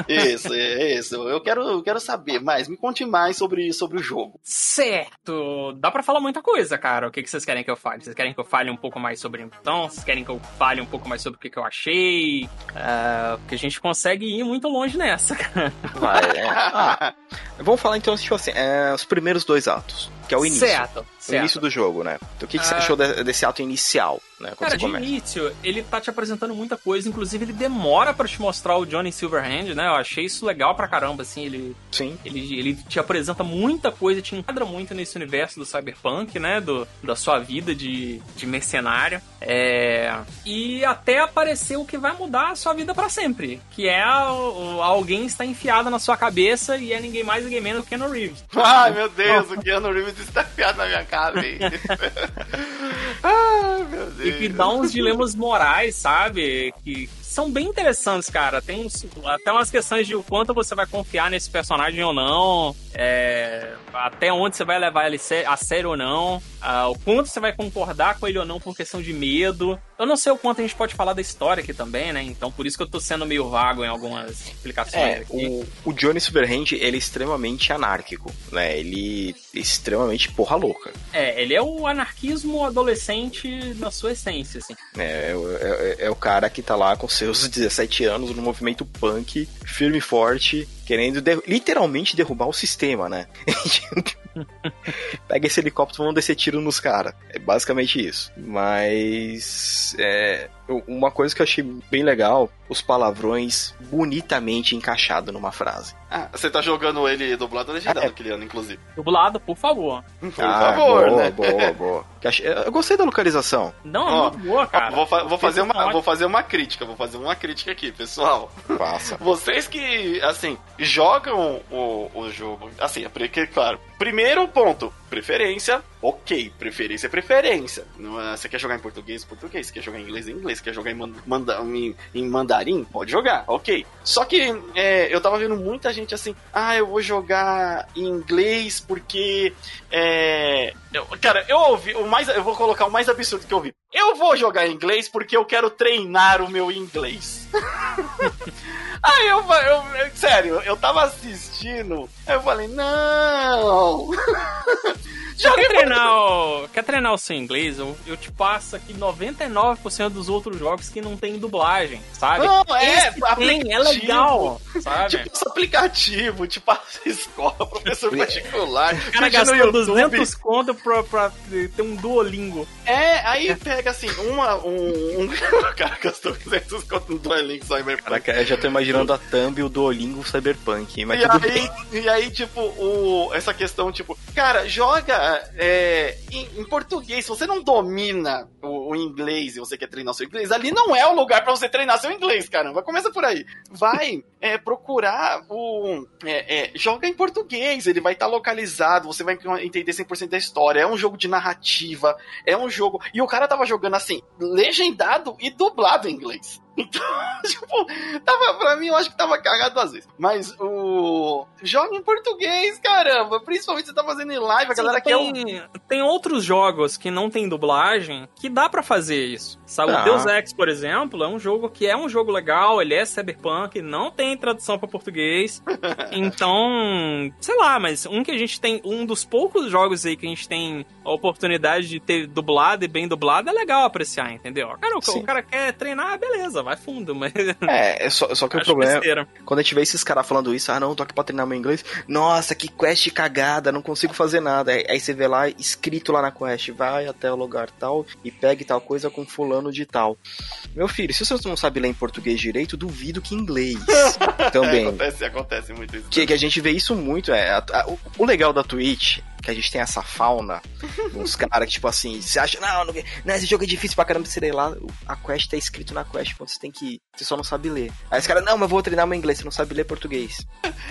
A: Isso, é isso. Eu quero, eu quero saber mais. Me conte mais sobre, sobre o jogo.
C: Certo. Dá para falar muita coisa, cara. O que, que vocês querem que eu fale? Vocês querem que eu fale um pouco mais sobre então? Vocês querem que eu fale um pouco mais sobre o que, que eu achei? Uh, porque a gente consegue ir muito longe nessa, cara.
B: Vai, é. Ah, vamos falar então, tipo assim, é, os primeiros dois atos que é o início.
C: Certo.
B: O início do jogo, né? Então, o que, que você ah. achou desse ato inicial, né?
C: Cara, de início, ele tá te apresentando muita coisa, inclusive ele demora para te mostrar o Johnny Silverhand, né? Eu achei isso legal pra caramba, assim, ele...
B: Sim.
C: Ele, ele te apresenta muita coisa, te enquadra muito nesse universo do cyberpunk, né? Do, da sua vida de, de mercenário. É... E até aparecer o que vai mudar a sua vida para sempre, que é a, alguém está enfiado na sua cabeça e é ninguém mais, ninguém menos que Keanu Reeves.
A: Ai, meu Deus, o Keanu Reeves está enfiado na minha cabeça. Ai, meu Deus.
C: Que dá uns dilemas morais, sabe? Que são bem interessantes, cara. Tem uns, até umas questões de o quanto você vai confiar nesse personagem ou não, é, até onde você vai levar ele a sério ou não, uh, o quanto você vai concordar com ele ou não por questão de medo. Eu não sei o quanto a gente pode falar da história aqui também, né? Então por isso que eu tô sendo meio vago em algumas explicações
B: é. O, o Johnny Silverhand, ele é extremamente anárquico, né? Ele é extremamente porra louca.
C: É, ele é o anarquismo adolescente na sua essência, assim.
B: É, é, é, é o cara que tá lá com seus 17 anos no movimento punk, firme e forte, querendo de literalmente derrubar o sistema, né? Pega esse helicóptero e vamos descer tiro nos caras. É basicamente isso. Mas é, uma coisa que eu achei bem legal, os palavrões bonitamente encaixados numa frase.
A: Ah, você tá jogando ele dublado ou legendado, é. inclusive?
C: Dublado, por favor.
B: Por ah, favor, boa, né? Boa, boa. Eu gostei da localização.
C: Não, é ó, muito boa, cara.
A: Vou, fa vou fazer uma, vou fazer uma crítica, vou fazer uma crítica aqui, pessoal.
B: Passa.
A: Vocês que, assim, jogam o, o jogo, assim, é porque, claro, primeiro ponto, preferência, ok, preferência é preferência. É, você quer jogar em português, português. Você quer jogar em inglês, inglês. Você quer jogar em, manda, em, em mandarim, pode jogar, ok. Só que é, eu tava vendo muita gente assim, ah, eu vou jogar em inglês porque. É, eu, cara, eu ouvi, o mais, eu vou colocar o mais absurdo que eu ouvi. Eu vou jogar em inglês porque eu quero treinar o meu inglês. Aí eu, eu, eu, sério, eu tava assistindo, aí eu falei, não!
C: quer treinar, o, quer treinar o seu inglês? Eu, eu te passo aqui 99% dos outros jogos que não tem dublagem, sabe?
A: Não, é,
C: tem, é legal, sabe?
A: Tipo, esse aplicativo, tipo, a escola, professor particular.
C: O cara gastou 200 conto pra, pra, ter um Duolingo.
A: É, aí pega assim, uma, um, um... o cara gastou 200 conto no Duolingo Cyberpunk.
B: Caraca, eu já tô imaginando a thumb e o Duolingo Cyberpunk, mas
A: e
B: tudo
A: aí,
B: bem.
A: E aí, tipo, o, essa questão, tipo, cara, joga é, em, em, português, se você não domina o, o, inglês e você quer treinar seu inglês, ali não é o lugar para você treinar seu inglês, caramba. Começa por aí. Vai é, procurar o. É, é joga em português, ele vai estar tá localizado, você vai entender 100% da história. É um jogo de narrativa, é um jogo. E o cara tava jogando assim, legendado e dublado em inglês. Então, tipo, tava, pra mim eu acho que tava cagado às vezes. Mas o. Joga em português, caramba. Principalmente você tá fazendo em live, a Sim, galera
C: tem,
A: quer.
C: Tem outros jogos que não tem dublagem que dá para fazer isso. Sabe, ah. o Deus Ex, por exemplo, é um jogo que é um jogo legal, ele é cyberpunk, não tem tradução para português. então, sei lá, mas um que a gente tem, um dos poucos jogos aí que a gente tem a oportunidade de ter dublado e bem dublado, é legal apreciar, entendeu? Cara, o, o cara quer treinar, beleza, vai fundo, mas.
B: É, é só, só que o problema. É besteira. Quando a gente vê esses caras falando isso, ah, não, tô aqui pra treinar meu inglês. Nossa, que quest cagada, não consigo fazer nada. Aí, aí você vê lá, escrito lá na quest, vai até o lugar tal e pegue tal coisa com fulano de tal. Meu filho, se você não sabe ler em português direito, duvido que em inglês também.
A: acontece, acontece muito isso.
B: Que, que, a gente vê isso muito. É, a, a, o, o legal da Twitch que a gente tem essa fauna, uns caras que, tipo assim, você acha, não, não, não, esse jogo é difícil pra caramba, você lá, a quest tá escrito na quest, quando você tem que ir, você só não sabe ler. Aí os caras, não, mas eu vou treinar meu inglês, você não sabe ler português.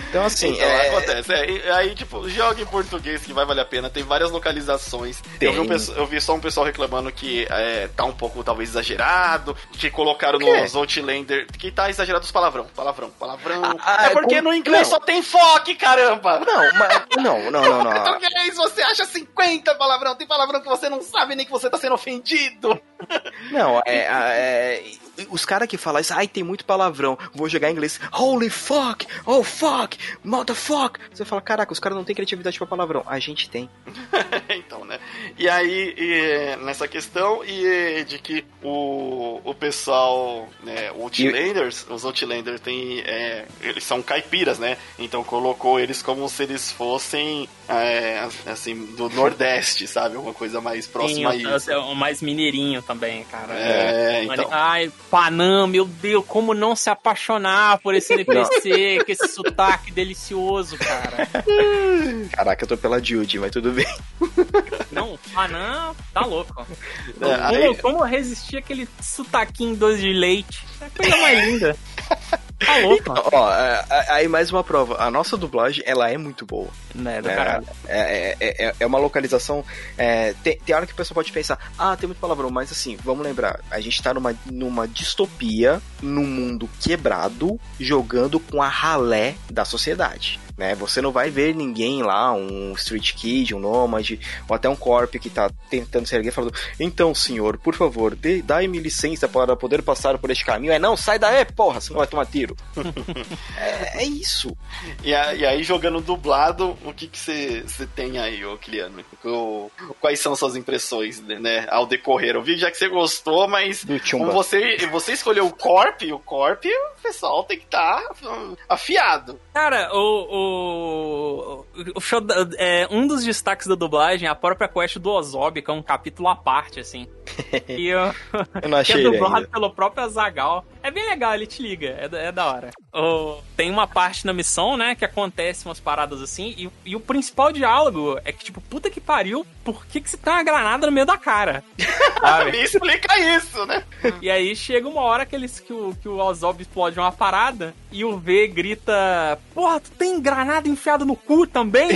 B: Então, assim,
A: Então,
B: é...
A: acontece. É, aí, tipo, joga em português que vai valer a pena. Tem várias localizações. Eu vi, um
B: Tem.
A: eu vi só um pessoal reclamando que é, tá um pouco, talvez, exagerado. Que colocaram nos Outlander. Que tá exagerado os palavrão. Palavrão, palavrão.
B: Ah,
A: é porque
B: com-
A: no inglês
B: não.
A: só tem foque, caramba!
B: Não, mas, não, não, não, não.
A: Português, você acha 50 palavrão. Tem palavrão que você não sabe nem que você tá sendo ofendido.
B: Não, é. é- os caras que falam isso, ai, tem muito palavrão, vou jogar em inglês, holy fuck, oh fuck, motherfuck. Você fala, caraca, os caras não têm criatividade pra palavrão. A gente tem.
A: E aí, e, nessa questão, e de que o, o pessoal, né, Outlanders, os Outlanders tem, é, eles são caipiras, né? Então colocou eles como se eles fossem, é, assim, do Nordeste, sabe? Uma coisa mais próxima a
C: Sim,
A: isso.
C: o, o mais mineirinho também, cara.
A: É,
C: Mane-
A: então.
C: Ai, Panam, meu Deus, como não se apaixonar por esse NPC, com esse sotaque delicioso, cara.
B: Caraca, eu tô pela Judy, mas tudo bem.
C: Não, Panam tá louco.
A: É,
C: como,
A: aí-
C: como resistir aquele sotaquinho doce de leite? É a coisa mais linda. Tá louco.
B: Ó, é, é, aí mais uma prova. A nossa dublagem, ela é muito boa.
C: Né,
B: É, é, é, é, é uma localização. é, tem, tem hora que o pessoal pode pensar, ah, tem muito palavrão, mas assim, vamos lembrar, a gente tá numa, numa distopia, num mundo quebrado, jogando com a ralé da sociedade. Né? Você não vai ver ninguém lá, um street kid, um nômade, ou até um corp que tá tentando se erguer falando, então senhor, por favor, dai-me licença para poder passar por este caminho. É não, sai daí, porra, senão vai tomar tiro. é, é isso.
A: E, a- e aí, jogando dublado, o que que você tem aí, ô Kiliano? O- quais são suas impressões, né, ao decorrer? Eu vi já que você gostou, mas como você, você escolheu o Corp, o Corp, o pessoal tem que estar afiado.
C: Cara, o. o, o show é, um dos destaques da dublagem é a própria quest do Ozob, que é um capítulo à parte, assim. E eu,
B: Eu não
C: que é
B: achei
C: dublado
B: ainda.
C: pelo próprio Azagal. É bem legal, ele te liga, é, da- é da hora. Tem uma parte na missão, né, que acontece umas paradas assim, e, e o principal diálogo é que, tipo, puta que pariu, por que, que você tem uma granada no meio da cara?
A: Me explica isso, né?
C: E aí chega uma hora que, eles, que, o, que o Ozob explode uma parada e o V grita: Porra, tu tem granada enfiada no cu também?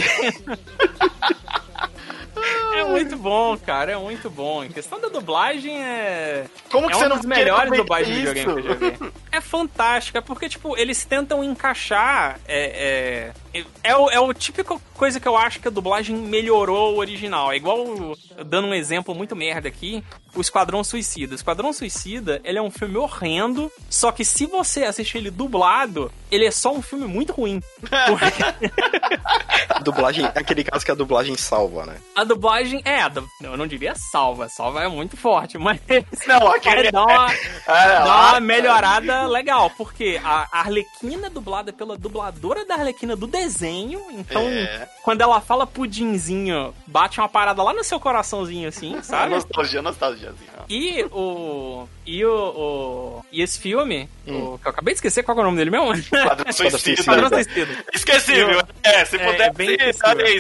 C: é muito bom, cara, é muito bom. Em questão da dublagem, é.
A: Como que
C: é
A: você não
C: das melhores dublagens de videogame que eu joguei. É fantástica, porque, tipo, eles tentam encaixar. É, é, é, o, é o típico coisa que eu acho que a dublagem melhorou o original. É igual, dando um exemplo muito merda aqui, o Esquadrão Suicida. O Esquadrão Suicida, ele é um filme horrendo, só que se você assistir ele dublado, ele é só um filme muito ruim. Porque
B: A dublagem, aquele caso que a dublagem salva, né?
C: a dublagem é, a eu não diria salva, salva é muito forte, mas
A: Não, aquele...
C: é, dá uma,
A: Ah,
C: dá uma melhorada legal, porque a Arlequina é dublada pela dubladora da Arlequina do desenho, então
A: É.
C: quando ela fala pudinzinho, bate uma parada lá no seu coraçãozinho, assim, sabe?
A: nostalgia, nostalgia. Assim, ó.
C: E o. E o. o- e esse filme, o, que eu acabei de esquecer qual é o nome dele mesmo?
A: Esquadrão Suicida.
C: Esquadrão Suicida.
A: Esquecível. É, se
C: É,
A: puder,
C: é bem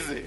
A: sim.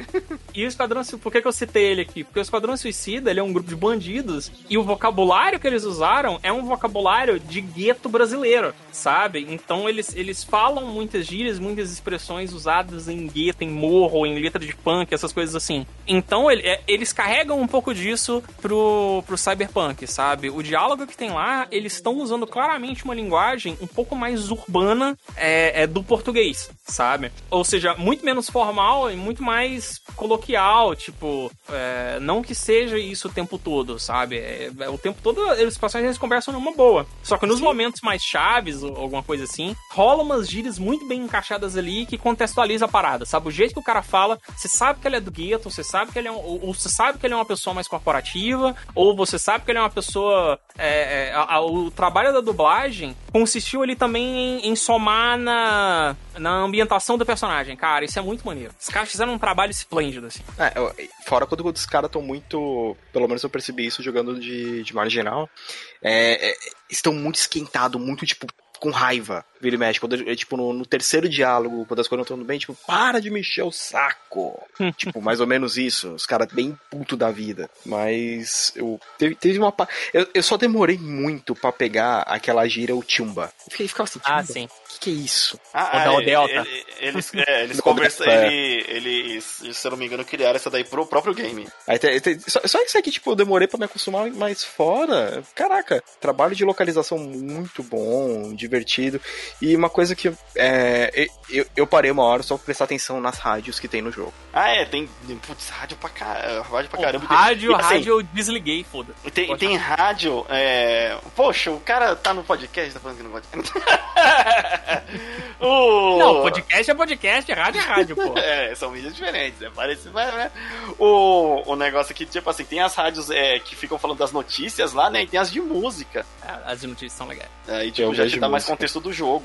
C: E o Esquadrão Suicida, por que, que eu citei ele aqui? Porque o Esquadrão Suicida, ele é um grupo de bandidos e o vocabulário que eles usaram é um vocabulário de gueto brasileiro, sabe? Então eles, eles falam muitas gírias, muitas expressões usadas em gueto, em morro, em letra de punk, essas coisas assim. Então ele- é, eles carregam um pouco disso pro, pro cyberpunk, sabe? O diálogo que tem lá, eles estão usando claramente uma linguagem um pouco mais urbana é, é, do português, sabe? Ou seja, muito menos formal e muito mais coloquial, tipo, é, não que seja isso o tempo todo, sabe? É, é, o tempo todo os personagens eles conversam numa boa. Só que nos momentos mais chaves ou alguma coisa assim, rola umas gírias muito bem encaixadas ali que contextualiza a parada, sabe? O jeito que o cara fala, você sabe que ele é do gueto, você sabe que ele é um, ou, você sabe que ele é uma pessoa mais corporativa, ou você sabe que ele é uma pessoa. é, é, a- a- o trabalho da dublagem consistiu ali também em, em somar na, na ambientação do personagem, cara. Isso é muito maneiro. Os caras fizeram um trabalho esplêndido, assim.
B: É, eu- fora quando os caras estão muito. Pelo menos eu percebi isso jogando de, de marginal. é, é, estão muito esquentados, muito tipo. Com raiva, vira e mexe. Quando, é, tipo, no, no terceiro diálogo, quando as coisas não estão bem, tipo, para de mexer o saco. tipo, mais ou menos isso. Os caras bem puto da vida. Mas eu teve, teve uma. Eu, eu só demorei muito para pegar aquela gira o Chumba. Eu fiquei, ficava assim,
C: Ah, sim.
B: O que, que é isso?
A: Ah,
C: o
A: é,
C: Delta.
A: ele- eles, é, eles conversam,
B: é.
A: ele- eles, se eu não me engano, criaram essa daí pro próprio game.
B: Aí tem- tem- só, só isso aqui, tipo, eu demorei pra me acostumar, mas fora, caraca, trabalho de localização muito bom, divertido. E uma coisa que é, eu, eu parei uma hora só pra prestar atenção nas rádios que tem no jogo.
A: Ah, é, tem, putz, rádio pra, ca- rádio pra
C: Pô,
A: caramba.
C: rádio,
A: E, assim,
C: rádio eu desliguei, foda.
A: Tem,
C: Pode
A: tem rádio, é... Poxa, o cara tá no podcast, tá falando que não pode. o...
C: Não, podcast é podcast, rádio é rádio, pô.
A: É, são mídias diferentes, é parecido, mas, né? O, o negócio aqui, tipo assim, tem as rádios é, que ficam falando das notícias lá, né? E tem as de música.
C: As notícias são legais.
A: Aí,
B: Eu
A: tipo, já
B: vejo
A: te dá mais
B: música.
A: contexto do jogo.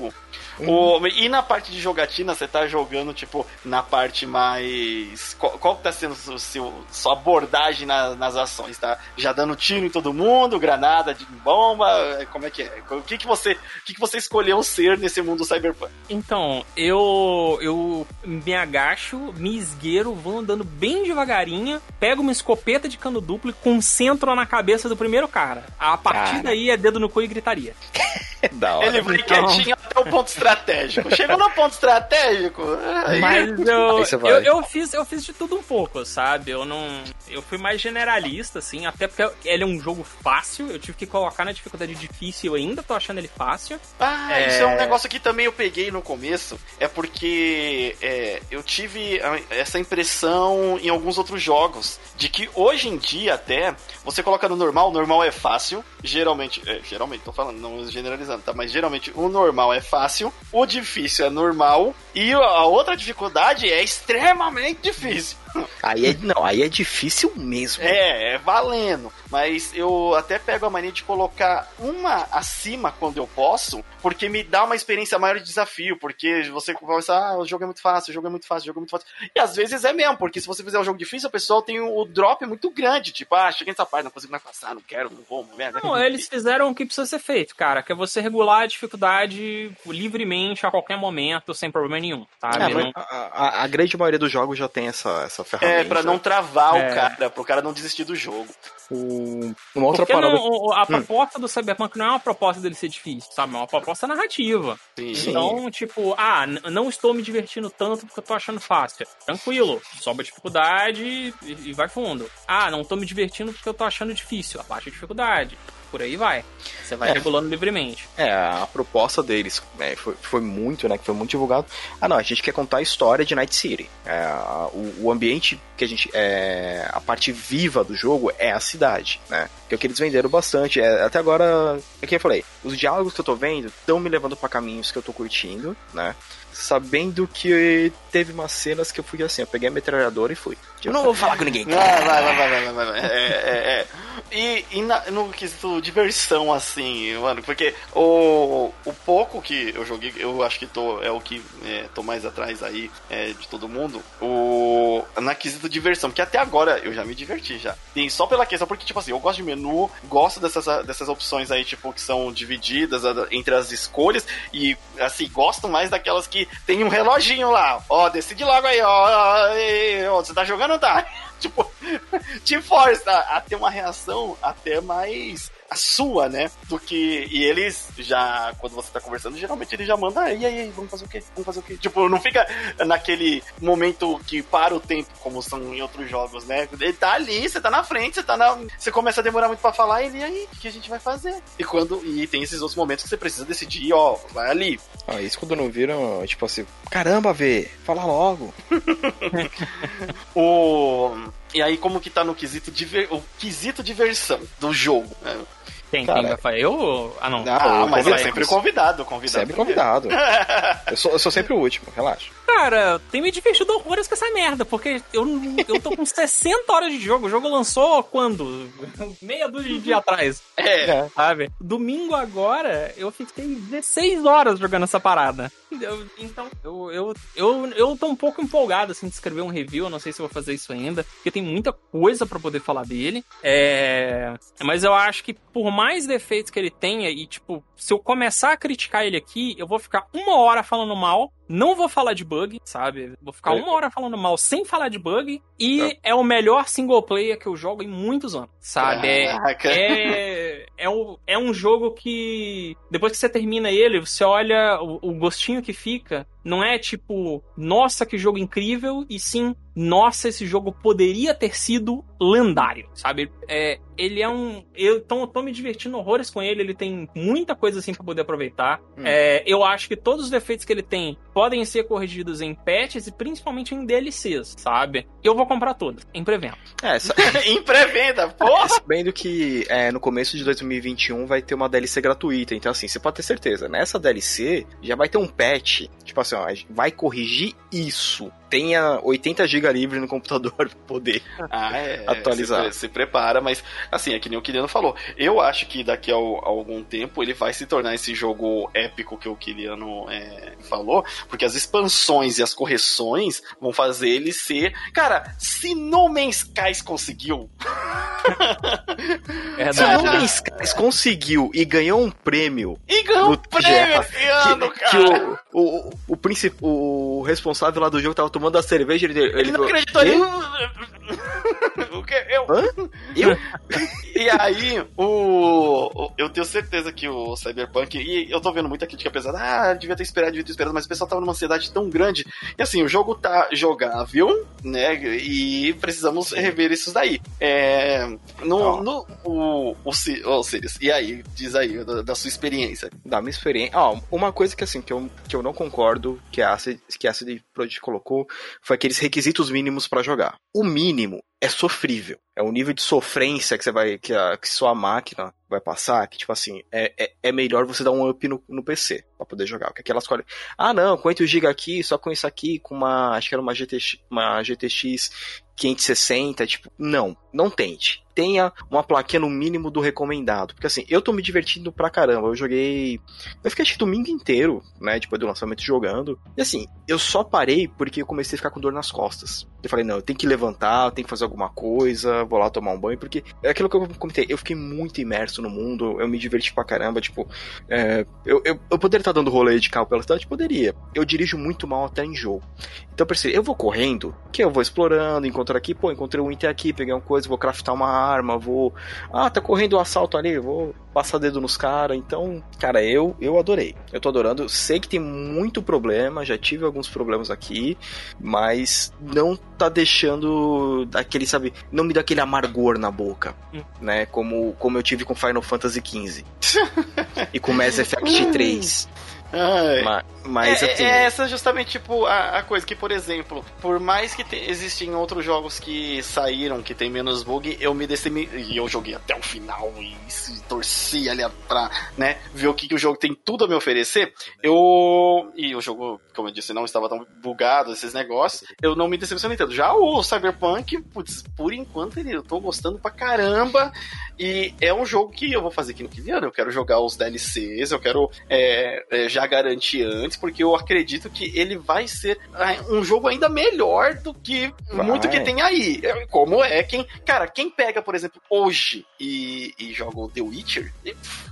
A: O, e na parte de jogatina, você tá jogando, tipo, na parte mais. Qual, qual que tá sendo o seu, sua abordagem na- nas ações? Tá já dando tiro em todo mundo, granada de bomba? Como é que é? O que, que, você, o que, que você escolheu ser nesse mundo cyberpunk?
C: Então, eu eu me agacho, me esgueiro, vou andando bem devagarinho, pego uma escopeta de cano duplo e concentro na cabeça do primeiro cara. A partir
B: Cara.
C: daí é dedo no cu e gritaria.
B: Da hora.
A: Ele vai
C: Então.
A: quietinho até o ponto estratégico. Chegou no ponto estratégico. aí-
C: Mas eu,
B: Aí você vai.
C: eu, eu fiz, eu fiz de tudo um pouco, sabe? Eu não. Eu fui mais generalista, assim, até porque ele é um jogo fácil. Eu tive que colocar na dificuldade difícil, eu ainda tô achando ele fácil.
A: Ah,
C: É.
A: isso é um negócio que também eu peguei no começo. É porque é, eu tive essa impressão em alguns outros jogos. De que hoje em dia até, você coloca no normal, o normal é fácil. Geralmente, é, geralmente, tô falando, não generalizando, tá? Mas geralmente o normal é fácil, o difícil é normal, e a outra dificuldade é extremamente difícil.
B: Aí é, não, aí é difícil mesmo.
A: É, é valendo. Mas eu até pego a mania de colocar uma acima quando eu posso, porque me dá uma experiência maior de desafio. Porque você começa, ah, o jogo é muito fácil, o jogo é muito fácil, o jogo é muito fácil. E às vezes é mesmo, porque se você fizer um jogo difícil, o pessoal tem o drop muito grande. Tipo, ah, cheguei nessa parte, não consigo mais passar, não quero, não vou, merda.
C: Não, eles fizeram o que precisa ser feito, cara, que é você regular a dificuldade livremente a qualquer momento, sem problema nenhum, sabe?
B: É,
C: Não-
B: a, a- a grande maioria dos jogos já tem essa, essa ferramenta.
A: É, pra não travar
C: É.
A: o cara, pro cara não desistir do jogo.
B: O- uma outra
C: Porque
B: parada.
C: não, a proposta do Cyberpunk não é uma proposta dele ser difícil, sabe? É uma proposta narrativa.
A: Sim.
C: Então, tipo, ah, não estou me divertindo tanto porque eu tô achando fácil. Tranquilo, sobe a dificuldade e, e vai fundo. Ah, não tô me divertindo porque eu tô achando difícil. Abaixa a dificuldade. Por aí vai. Você vai
B: É.
C: regulando livremente.
B: É, a proposta deles é, foi, foi muito, né? Que foi muito divulgado. Ah, não, a gente quer contar a história de Night City. É, o, o ambiente que a gente. É, a parte viva do jogo é a cidade, né? Que é o que eles venderam bastante. É, até agora, é que eu falei, os diálogos que eu tô vendo estão me levando pra caminhos que eu tô curtindo, né? Sabendo que teve umas cenas que eu fui assim, eu peguei a metralhadora e fui. Eu não vou falar com ninguém.
A: Vai, vai, vai, vai, vai, vai, vai. É, é, é. E, e na- no quesito diversão, assim, mano, porque o, o pouco que eu joguei, eu acho que tô, é o que é, tô mais atrás aí é, de todo mundo, o, na quesito diversão, porque até agora eu já me diverti já. E só pela questão, porque, tipo assim, eu gosto de menu, gosto dessas, dessas opções aí, tipo, que são divididas entre as escolhas, e, assim, gosto mais daquelas que tem um reloginho lá, ó, decide logo aí, ó, ó, você tá jogando ou tá? tipo, te força a ter uma reação até mais a sua, né? Do que. E eles já, quando você tá conversando, geralmente ele já manda, "Ah, e aí, vamos fazer o quê? Vamos fazer o quê? Tipo, não fica naquele momento que para o tempo, como são em outros jogos, né? Ele tá ali, você tá na frente, você tá na. Você começa a demorar muito pra falar, ele, e aí, o que a gente vai fazer? E quando. E tem esses outros momentos que você precisa decidir, ó, vai ali.
B: Ah, isso quando não viram, tipo assim, caramba, vê, fala logo.
A: O. E aí, como que tá no quesito diver... o quesito diversão do jogo? né?
C: Quem,
B: Cara,
C: quem vai falar? Eu? Ah, não.
B: Não,
A: Ah,
B: eu
A: mas é
B: convido-
A: sempre convidado, convidado.
B: Sempre convidado. eu, sou, eu sou sempre o último, relaxa.
C: Cara, tem me divertido horrores com essa merda, porque eu, eu tô com 60 horas de jogo. O jogo lançou quando? Meia dúzia de dia atrás.
A: É.
C: Sabe? Domingo agora, eu fiquei 16 horas jogando essa parada. Eu, então, eu, eu, eu, eu tô um pouco empolgado, assim, de escrever um review. Eu não sei se vou fazer isso ainda, porque tem muita coisa para poder falar dele. É... Mas eu acho que por mais defeitos que ele tenha, e tipo, se eu começar a criticar ele aqui, eu vou ficar uma hora falando mal, não vou falar de bug, sabe? Vou ficar uma hora falando mal sem falar de bug, e é o melhor single player que eu jogo em muitos anos, sabe? É, é, é, um, é um jogo que, depois que você termina ele, você olha o, o gostinho que fica, não é tipo, nossa, que jogo incrível, e sim, nossa, esse jogo poderia ter sido lendário, sabe? É, ele é um. Eu tô, tô me divertindo horrores com ele, ele tem muita coisa assim pra poder aproveitar. Hum. É, eu acho que todos os defeitos que ele tem podem ser corrigidos em patches e principalmente em DLCs, sabe? Eu vou comprar todos, em pré-venda.
A: É, em pré-venda, porra! É,
B: sabendo que é, no começo de 2021 vai ter uma DLC gratuita, então assim, você pode ter certeza, nessa DLC já vai ter um patch, tipo assim, ó, vai corrigir isso tenha 80 GB livre no computador pra poder
A: ah, é, atualizar. Se, se, prepara, mas assim, é que nem o Kiliano falou. Eu acho que daqui a, a algum tempo ele vai se tornar esse jogo épico que o Kiliano é, falou, porque as expansões e as correções vão fazer ele ser. Cara, se No Man's Skies conseguiu.
B: é, se No Man's Skies conseguiu e ganhou um prêmio.
A: E ganhou um prêmio esse ano,
B: que, cara. Que o, o, o, o, o responsável lá do jogo tava tomando a cerveja, ele, ele,
A: ele não acreditou nem. o que? Eu? Hã? Eu? e aí, o, Eu tenho certeza que o Cyberpunk. E eu tô vendo muita crítica pesada. Ah, devia ter esperado, devia ter esperado, mas o pessoal tava numa ansiedade tão grande. E assim, o jogo tá jogável, né? E precisamos rever isso daí. É. No. Oh. no o, o, o Sirius, e aí? Diz aí, da, da sua experiência.
B: Da minha experiência. Ó, uma coisa que assim, que eu, que eu não concordo que a que a Acid Project colocou foi aqueles requisitos mínimos para jogar. O mínimo é sofrível. É o nível de sofrência que você vai. que, a, que sua máquina vai passar, que, tipo assim, é, é, é melhor você dar um up no, no PC pra poder jogar. Porque aquelas coisas. Ah, não, com 8 GB aqui, só com isso aqui, com uma. Acho que era uma GTX, uma GTX 560, tipo, não, não tente. Tenha uma plaquinha no mínimo do recomendado. Porque assim, eu tô me divertindo pra caramba. Eu joguei. Eu fiquei acho que domingo inteiro, né? Depois do lançamento jogando. E assim, eu só parei porque eu comecei a ficar com dor nas costas. Eu falei, não, eu tenho que levantar, eu tenho que fazer alguma coisa, vou lá tomar um banho, porque é aquilo que eu comentei, eu fiquei muito imerso no mundo, eu me diverti pra caramba, tipo, é, eu, eu, eu, poderia estar dando rolê de carro pela cidade? Poderia. Eu dirijo muito mal até em jogo. Então eu pensei, eu vou correndo, que eu vou explorando, encontro aqui, pô, encontrei um item aqui, peguei uma coisa, vou craftar uma arma, vou. Ah, tá correndo um assalto ali, vou passar dedo nos caras. Então, cara, eu, eu adorei. Eu tô adorando. Sei que tem muito problema, já tive alguns problemas aqui, mas não tá deixando aquele, sabe, não me dá aquele amargor na boca, hum. né? Como, como eu tive com Final Fantasy XV e com Mass Effect 3.
A: Mas, mas é, assim... é, essa justamente tipo a, a, coisa que, por exemplo, por mais que te, existem outros jogos que saíram que tem menos bug, eu me decidi e eu joguei até o final e, e torci ali pra, né, ver o que, que o jogo tem tudo a me oferecer. Eu e o jogo, como eu disse, não estava tão bugado esses negócios. Eu não me decepcionei tanto. Já o Cyberpunk, putz, por enquanto eu tô gostando pra caramba e é um jogo que eu vou fazer aqui no Kiliano. Eu quero jogar os DLCs, eu quero é, é, já garantir antes, porque eu acredito que ele vai ser é, um jogo ainda melhor do que vai. muito que tem aí. É, como é quem. Cara, quem pega, por exemplo, hoje e, e joga o The Witcher,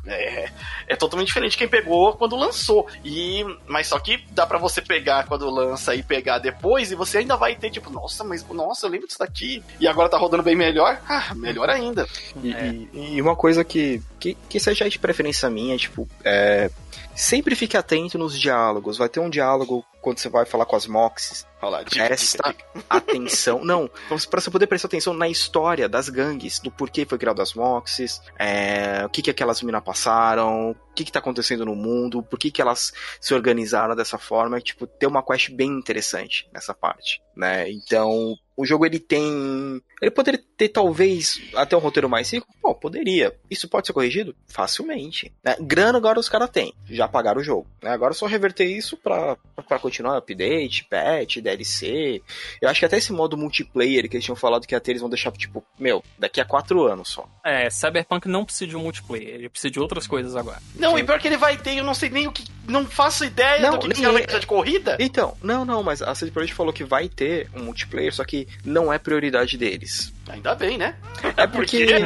A: é, é totalmente diferente de quem pegou quando lançou. E, mas só que dá para você pegar quando lança e pegar depois, e você ainda vai ter, tipo, nossa, mas nossa, eu lembro disso daqui. E agora tá rodando bem melhor. Ah, melhor ainda.
B: E, é. E, uma coisa que, que, que seja de preferência minha, tipo, é, sempre fique atento nos diálogos. Vai ter um diálogo quando você vai falar com as Moxes,
A: Olha lá, dica,
B: Presta
A: dica, dica.
B: atenção. Não, pra você poder prestar atenção na história das gangues, do porquê foi criado as Moxes, é, o que, que aquelas minas passaram, o que, que tá acontecendo no mundo, por que, que elas se organizaram dessa forma. Tipo, ter uma quest bem interessante nessa parte, né? Então, o jogo ele tem. Ele poderia ter talvez até um roteiro mais rico? Pô, poderia. Isso pode ser corrigido? Facilmente. Né? Grana agora os caras têm. Já pagaram o jogo. Né? Agora é só reverter isso pra, pra continuar update, patch, DLC. Eu acho que até esse modo multiplayer que eles tinham falado que até eles vão deixar, tipo, meu, daqui a quatro anos só.
C: É, Cyberpunk não precisa de um multiplayer, ele precisa de outras coisas agora.
A: Não, e pior que ele vai ter, eu não sei nem o que. Não faço ideia
B: Não,
A: do que,
B: nem é.
A: de corrida.
B: Então, não, não, mas a CD Projekt falou que vai ter um multiplayer, só que não é prioridade deles.
A: Ainda bem, né?
B: É porque.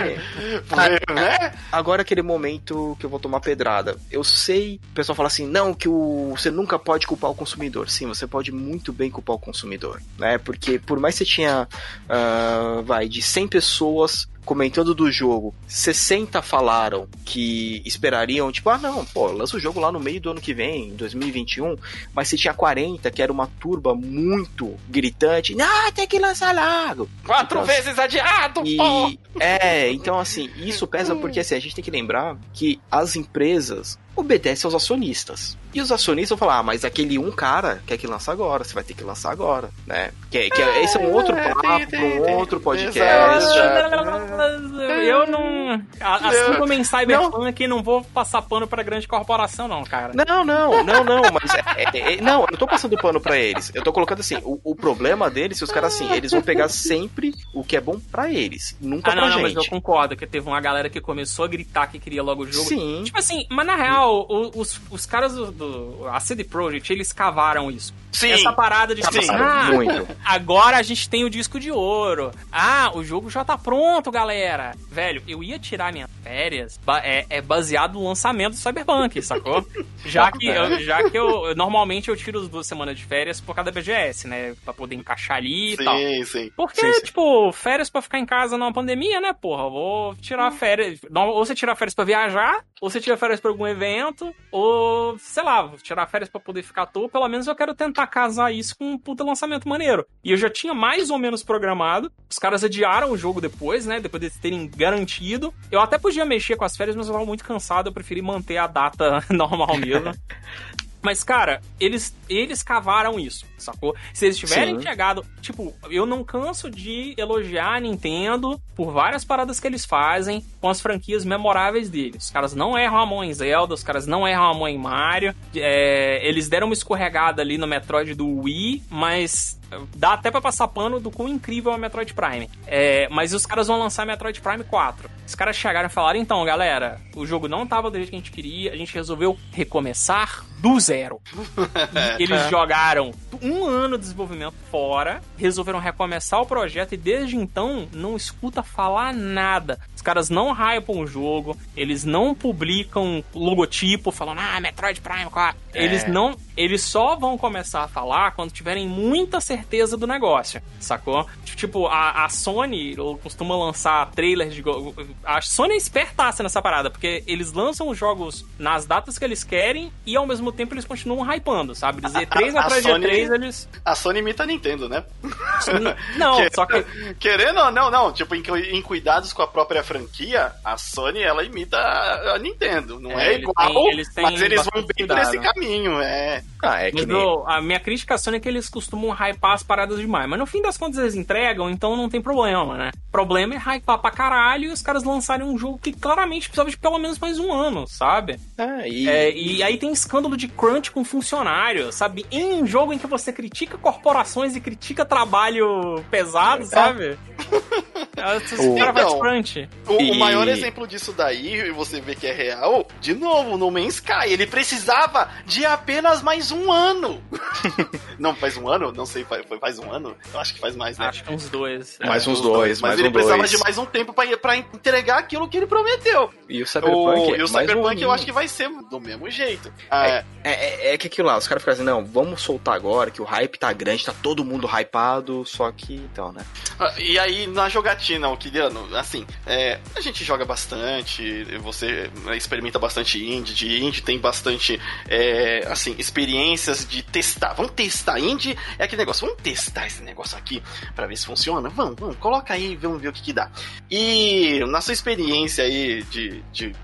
A: Porque, né?
B: Agora aquele momento que eu vou tomar pedrada. Eu sei, o pessoal fala assim, não, que o, você nunca pode culpar o consumidor. Sim, você pode muito bem culpar o consumidor, né? Porque por mais que você tinha, ah, vai, de 100 pessoas comentando do jogo, 60 falaram que esperariam, tipo, ah não, pô, lança o jogo lá no meio do ano que vem, em 2021, mas se tinha 40, que era uma turba muito gritante, não, tem que lançar logo.
A: Quatro
B: Então,
A: vezes adiado,
B: e,
A: pô!
B: é, então assim, isso pesa porque assim, a gente tem que lembrar que as empresas obedecem aos acionistas. E os acionistas vão falar, ah, mas aquele um cara quer que lança agora, você vai ter que lançar agora, né? Que, que esse é um outro
A: É,
B: papo,
A: tem- tem-
B: um
A: tem-
B: outro podcast.
C: Eu não. Assim como em Cyberpunk, não vou passar pano pra grande corporação, não, cara.
B: Não, não, não, não, mas é, é- é- não, eu não tô passando pano pra eles. Eu tô colocando assim, o, o problema deles, se os caras assim, eles vão pegar sempre o que é bom pra eles, nunca
C: Ah, não,
B: pra
C: não, mas eu
B: gente.
C: concordo que teve uma galera que começou a gritar que queria logo o jogo.
B: Sim.
C: Tipo assim, mas na real, o- os, os caras do, do a CD Projekt, eles cavaram isso.
A: Sim.
C: Essa parada de tipo,
A: Sim.
C: ah,
B: Muito.
C: agora a gente tem o disco de ouro. Ah, o jogo já tá pronto, galera. Velho, eu ia tirar minhas férias é, é baseado no lançamento do Cyberpunk, sacou? Já que, eu, já que eu normalmente eu tiro as duas semanas de férias por causa da BGS, né? Pra poder encaixar ali e tal.
A: Sim, sim.
C: Porque,
B: Sim, sim.
C: tipo, férias pra ficar em casa numa pandemia, né, porra? Eu vou tirar férias. não, Ou você tira férias pra viajar, ou você tira férias pra algum evento, ou, sei lá, vou tirar férias pra poder ficar à toa. Pelo menos eu quero tentar casar isso com um puta lançamento maneiro. E eu já tinha mais ou menos programado. Os caras adiaram o jogo depois, né? Depois de terem garantido. Eu até podia mexer com as férias, mas eu tava muito cansado. Eu preferi manter a data normal mesmo. Mas, cara, eles, eles cavaram isso, sacou? Se eles tiverem
B: Sim.
C: chegado. Tipo, eu não canso de elogiar a Nintendo por várias paradas que eles fazem com as franquias memoráveis deles. Os caras não erram a mão em Zelda, os caras não erram a mão em Mario. É, eles deram uma escorregada ali no Metroid do Wii, mas dá até pra passar pano do quão incrível é o Metroid Prime. É, mas os caras vão lançar Metroid Prime 4. Os caras chegaram e falaram: então, galera, o jogo não tava do jeito que a gente queria, a gente resolveu recomeçar do zero. E eles jogaram um ano de desenvolvimento fora, resolveram recomeçar o projeto e desde então não escuta falar nada. Os caras não hypam o jogo, eles não publicam logotipo falando, ah, Metroid Prime 4. Eles não. Eles só vão começar a falar quando tiverem muita certeza do negócio, sacou? Tipo, a, a Sony costuma lançar trailers de. A Sony é espertaça nessa parada, porque eles lançam os jogos nas datas que eles querem e ao mesmo tempo eles continuam hypando, sabe? Dizer 3
A: A- a
C: atrás de
A: Sony-
C: 3 eles.
A: A Sony imita a Nintendo, né?
C: Não,
A: Que-
C: só que.
A: Querendo ou não, não. Tipo, em, em cuidados com a própria franquia, a Sony, ela imita a, a Nintendo. Não
C: É,
A: é,
C: eles
A: igual,
C: têm- eles têm
A: mas eles vão bem por
C: cuidado.
A: esse caminho, é.
B: Ah, é que
C: Mas
B: nem...
C: o- a minha crítica à Sony é que eles costumam hypar as paradas demais. Mas no fim das contas eles entregam, então não tem problema, né? O problema é hypar pra caralho e os caras lançarem um jogo que claramente precisava de pelo menos mais um ano, sabe?
B: É, e...
C: É, e aí tem escândalo de crunch com funcionário, sabe? Em um jogo em que você critica corporações e critica trabalho pesado, sabe? Esse
B: O-
C: cara
A: Então,
C: crunch.
A: O, o maior exemplo disso daí, e você vê que é real, de novo, No Man's Sky, ele precisava de apenas mais um ano. não, faz um ano? Não sei, faz, faz um ano? Eu acho que faz mais, né?
C: Acho que uns dois.
B: Mais uns
A: Os
B: dois,
A: Mas
B: mais
A: ele
B: um
A: precisava
B: dois.
A: de mais um tempo pra, pra entregar aquilo que ele prometeu.
B: E o
A: O,
B: Cyberpunk,
A: e o
B: mais um
A: Cyberpunk eu acho que vai ser do mesmo jeito. Ah,
B: É, é, é que aquilo lá, os caras ficam assim, não, vamos soltar agora, que o hype tá grande, tá todo mundo hypado, só que, então, né?
A: Ah, E aí, na jogatina, o Kiliano, assim, é, a gente joga bastante, você experimenta bastante indie, de indie tem bastante, é, assim, experiências de testar. Vamos testar indie, é aquele negócio, vamos testar esse negócio aqui pra ver se funciona? Vamos, vamos, coloca aí, vamos ver o que que dá. E na sua experiência aí de, de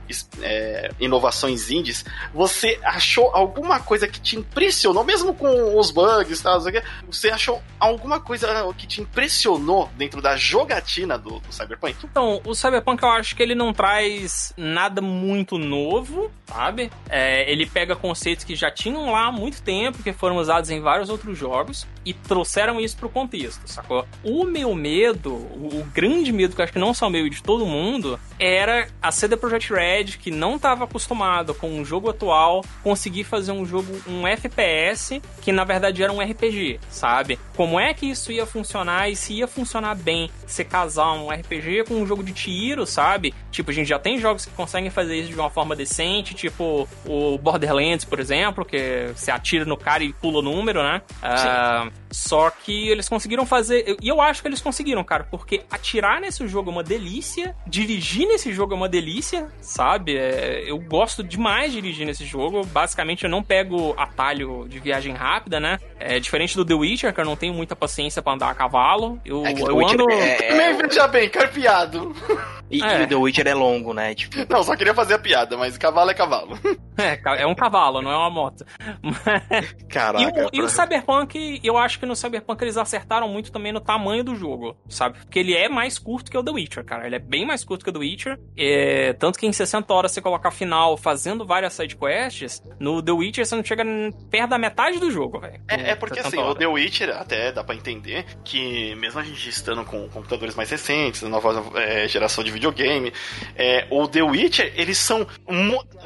A: é, inovações indies, você achou alguma coisa que te impressionou, mesmo com os bugs e tal, você achou alguma coisa que te impressionou dentro da jogatina do, do Cyberpunk?
C: Então, o Cyberpunk eu acho que ele não traz nada muito novo, sabe? É, ele pega conceitos que já tinham lá há muito tempo, que foram usados em vários outros jogos, e trouxeram isso pro contexto, sacou? O meu medo, o, o grande medo, que eu acho que não só o meu e de todo mundo, era a CD Projekt Red, que não estava acostumado com o jogo atual, conseguir fazer um jogo, um FPS, que na verdade era um RPG, sabe? Como é que isso ia funcionar e se ia funcionar bem se casar um RPG com um jogo de tiro, sabe? Tipo, a gente já tem jogos que conseguem fazer isso de uma forma decente, tipo o Borderlands, por exemplo, que você atira no cara e pula o número, né? Ah, só que eles conseguiram fazer. E eu acho que eles conseguiram, cara, porque atirar nesse jogo é uma delícia, dirigir nesse jogo é uma delícia, sabe? É, eu gosto demais de dirigir nesse jogo. Basicamente, eu não pego atalho de viagem rápida, né? É diferente do The Witcher, que eu não tenho muita paciência pra andar a cavalo. Eu,
B: É
C: eu
B: Witcher
C: ando.
B: é-
A: Também, veja bem, carpeado.
B: E,
C: É.
B: e o The Witcher é longo, né? Tipo,
A: Não, só queria fazer a piada, mas cavalo é cavalo.
C: É, é um cavalo, não é uma moto.
B: caraca.
C: E o, e o Cyberpunk, eu acho que no Cyberpunk eles acertaram muito também no tamanho do jogo, sabe? Porque ele é mais curto que o The Witcher, cara. Ele é bem mais curto que o The Witcher. É, tanto que em 60 horas você colocar final fazendo várias sidequests, no The Witcher você não chega perto da metade do jogo, velho.
A: É, é porque
C: 60
A: assim, o
C: horas.
A: The Witcher até dá pra entender que mesmo a gente estando com computadores mais recentes, nova é, geração de videogame, é, o The Witcher, eles são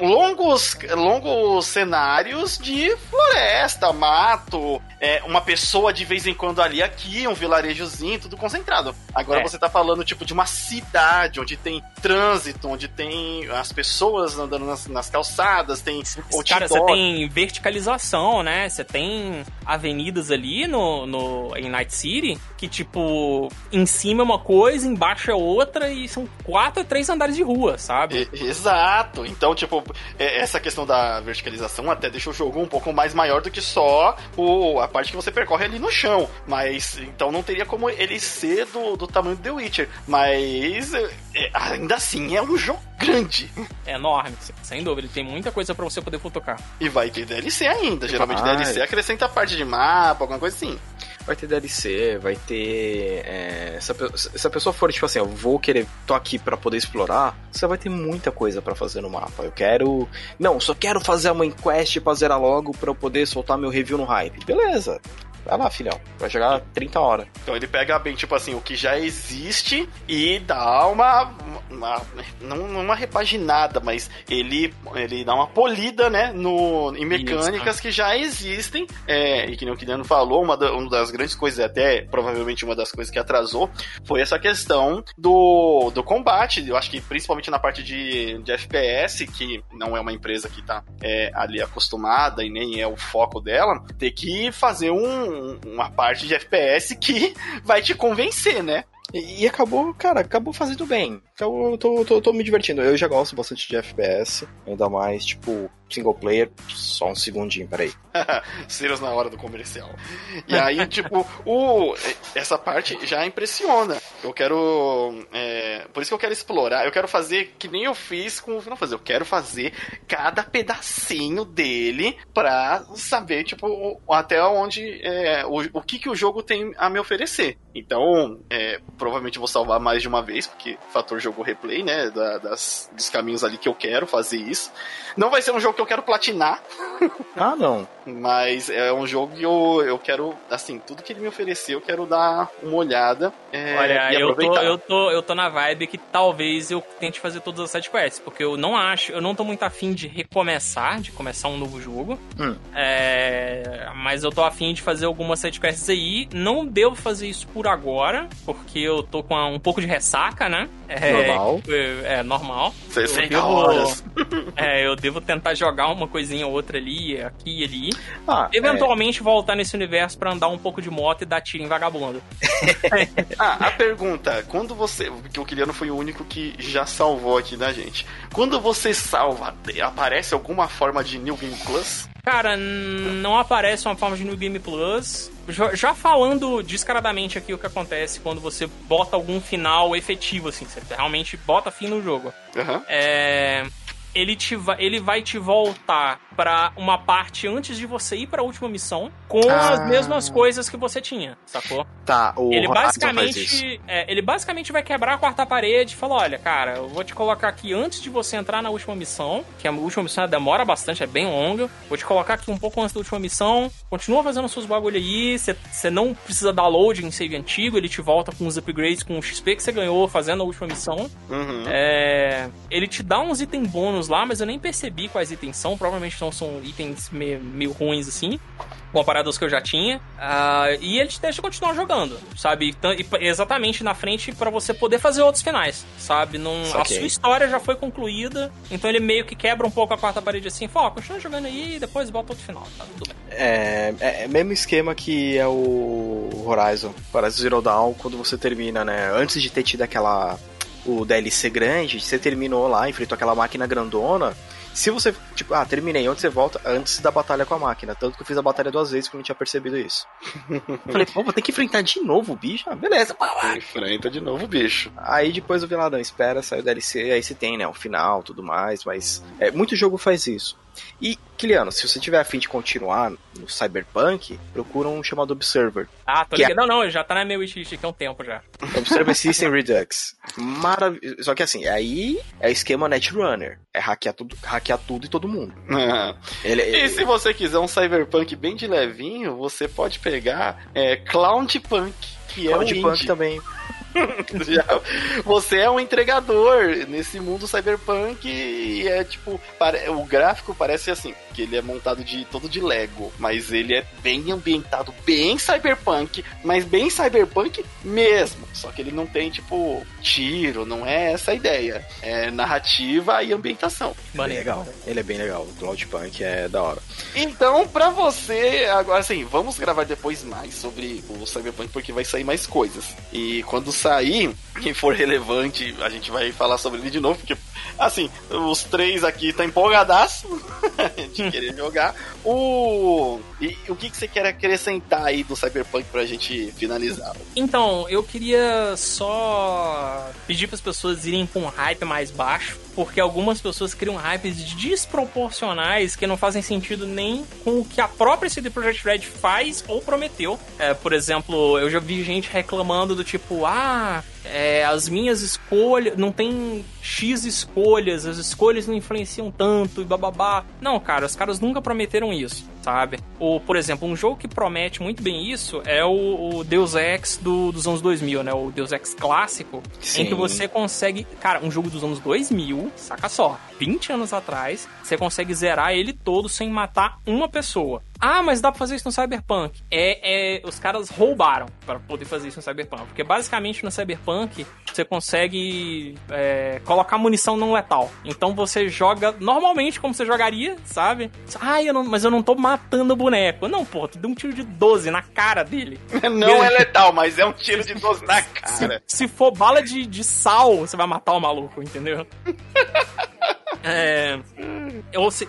A: longos, longos cenários de floresta, mato, é, uma pessoa de vez em quando ali aqui, um vilarejozinho, tudo concentrado. Agora
C: É.
A: você tá falando tipo de uma cidade onde tem trânsito, onde tem as pessoas andando nas, nas calçadas, tem
C: Cara, você
A: outdoor.
C: Verticalização, né? Você tem avenidas ali no, no, em Night City que, tipo, em cima é uma coisa, embaixo é outra e são quatro, três andares de rua, sabe?
A: E- Exato. Então, tipo, é- essa questão da verticalização até deixa o jogo um pouco mais maior do que só o, a parte que você percorre ali no chão. Mas, então não teria como ele ser do, do tamanho do The Witcher. Mas, é, ainda assim, é um jogo grande.
C: É enorme, sem dúvida. Ele tem muita coisa pra você poder futucar.
A: E vai ter DLC ainda. Geralmente
B: Vai.
A: DLC acrescenta parte de mapa, alguma coisa assim.
B: Vai ter DLC, vai ter. é, se, a, se a pessoa for tipo assim, eu vou querer, tô aqui pra poder explorar, você vai ter muita coisa pra fazer no mapa. Eu quero. Não, só quero fazer uma enquest pra zerar logo pra eu poder soltar meu review no hype. Beleza. Vai lá, filhão. Vai chegar 30 horas.
A: Então ele pega bem, tipo assim, o que já existe e dá uma. uma não não uma repaginada, mas ele, ele dá uma polida, né? No, em mecânicas que já existem. É, e que nem o Kiliano falou, uma, da- uma das grandes coisas, até provavelmente uma das coisas que atrasou, foi essa questão do, do combate. Eu acho que principalmente na parte de, de FPS, que não é uma empresa que tá é, ali acostumada e nem é o foco dela, ter que fazer um- uma parte de FPS que vai te convencer, né?
B: E, e acabou, cara, acabou fazendo bem. Então eu tô, tô, tô me divertindo. Eu já gosto bastante de FPS, ainda mais, tipo, single player. Só um segundinho, peraí.
A: Sirius na hora do comercial. E aí, tipo, o, essa parte já impressiona. Eu quero. é, por isso que eu quero explorar. Eu quero fazer que nem eu fiz com o Final Fantasy. Eu quero fazer cada pedacinho dele pra saber, tipo, até onde. é, o, o que, que o jogo tem a me oferecer. Então, é, provavelmente vou salvar mais de uma vez, porque fator jogo replay, né? da- das, dos caminhos ali que eu quero fazer isso. Não vai ser um jogo que eu quero platinar.
B: Ah, não.
A: Mas é um jogo que eu, eu quero, assim, tudo que ele me ofereceu, eu quero dar uma olhada. é,
C: Olha,
A: e
C: eu tô, eu, tô, eu tô na vibe que talvez eu tente fazer todas as sidequests, porque eu não acho, eu não tô muito afim de recomeçar, de começar um novo jogo.
B: Hum.
C: É, mas eu tô afim de fazer algumas sidequests aí. Não devo fazer isso por agora, porque eu tô com um pouco de ressaca, né?
B: É, normal.
C: É, é normal.
A: 60 devo, horas.
C: É, eu devo tentar jogar uma coisinha ou outra ali, aqui e ali. Ah, Eventualmente é... voltar nesse universo para andar um pouco de moto e dar tiro em vagabundo.
A: ah, a pergunta, quando você. Porque o Kiliano foi o único que já salvou aqui da gente. Quando você salva, aparece alguma forma de New Game Plus?
C: Cara, não aparece uma forma de New Game Plus. Já, falando descaradamente aqui o que acontece quando você bota algum final efetivo, assim, você realmente bota fim no jogo.
A: Uhum.
C: É ele, te va ele vai te voltar para uma parte antes de você ir para a última missão com ah. as mesmas coisas que você tinha, sacou?
B: Tá,
C: o ele basicamente é, ele basicamente vai quebrar a quarta parede e falar, olha, cara, eu vou te colocar aqui antes de você entrar na última missão, que a última missão demora bastante, é bem longa. Vou te colocar aqui um pouco antes da última missão. Continua fazendo seus bagulho aí, você não precisa dar load em save antigo, ele te volta com os upgrades com o XP que você ganhou fazendo a última missão.
A: Uhum.
C: É, ele te dá uns itens bônus lá, mas eu nem percebi quais itens são. Provavelmente não são itens meio, meio ruins assim comparado aos que eu já tinha. Uh, e ele te deixa continuar jogando, sabe? E, exatamente na frente para você poder fazer outros finais, sabe? Num, a sua história já foi concluída, então ele meio que quebra um pouco a quarta parede assim, fala, continua jogando aí e depois bota outro final, tá tudo bem.
B: É, é, é mesmo esquema que é o Horizon, parece Zero Dawn, quando você termina, né? Antes de ter tido aquela o DLC grande, você terminou lá, enfrentou aquela máquina grandona. Se você, tipo, ah, terminei, onde você volta? Antes da batalha com a máquina. Tanto que eu fiz a batalha duas vezes porque eu não tinha percebido isso. Falei, pô, vou ter que enfrentar de novo o bicho? Ah, beleza, pá,
A: Enfrenta de novo o bicho.
B: Aí depois eu vi lá, não, espera, sai o DLC, aí você tem, né, o final, tudo mais, mas é, muito jogo faz isso. E, Kiliano, se você tiver afim de continuar no Cyberpunk, procura um chamado Observer.
C: Ah, tô ligado. É... Não, não, já tá na minha wishlist aqui há um tempo já.
B: Observer System Redux. Maravilhoso. Só que assim, aí é esquema Netrunner. É hackear tudo, hackear tudo e todo mundo.
A: Ele, e se você quiser um Cyberpunk bem de levinho, você pode pegar é, Cloudpunk. Que é
B: Cloudpunk um indie. também.
A: você é um entregador nesse mundo cyberpunk e é tipo, o gráfico parece assim, que ele é montado de todo de Lego, mas ele é bem ambientado, bem cyberpunk, mas bem cyberpunk mesmo. Só que ele não tem tipo tiro, não é essa a ideia. É narrativa e ambientação.
B: Bem legal. Ele é bem legal. O Cloudpunk é da hora.
A: Então, pra você, agora assim, vamos gravar depois mais sobre o Cyberpunk porque vai sair mais coisas. E quando sair, quem for relevante, a gente vai falar sobre ele de novo, porque assim, os três aqui tá empolgadaço de querer jogar. O e o que, que você quer acrescentar aí do Cyberpunk pra gente finalizar?
C: Então, eu queria só pedir para as pessoas irem com um hype mais baixo, porque algumas pessoas criam hypes desproporcionais que não fazem sentido nem com o que a própria CD Projekt Red faz ou prometeu. É, por exemplo, eu já vi gente reclamando do tipo, ah, é, as minhas escolhas. Não tem X escolhas, as escolhas não influenciam tanto e bababá. Não, cara, os caras nunca prometeram isso, sabe? Ou, por exemplo, um jogo que promete muito bem isso é o, o Deus Ex do, dos anos 2000, né? O Deus Ex clássico, Sim. em que você consegue. Cara, um jogo dos anos 2000, saca só, 20 anos atrás, você consegue zerar ele todo sem matar uma pessoa. Ah, mas dá pra fazer isso no Cyberpunk. É, é os caras roubaram para poder fazer isso no Cyberpunk. Porque basicamente no Cyberpunk você consegue é, colocar munição não letal. Então você joga normalmente como você jogaria, sabe? Ah, eu não, mas eu não tô matando o boneco. Não, pô, tu deu um tiro de 12 na cara dele.
A: Não é letal, mas é um tiro de 12 na cara.
C: Se, se for bala de, de sal, você vai matar o maluco, entendeu? É,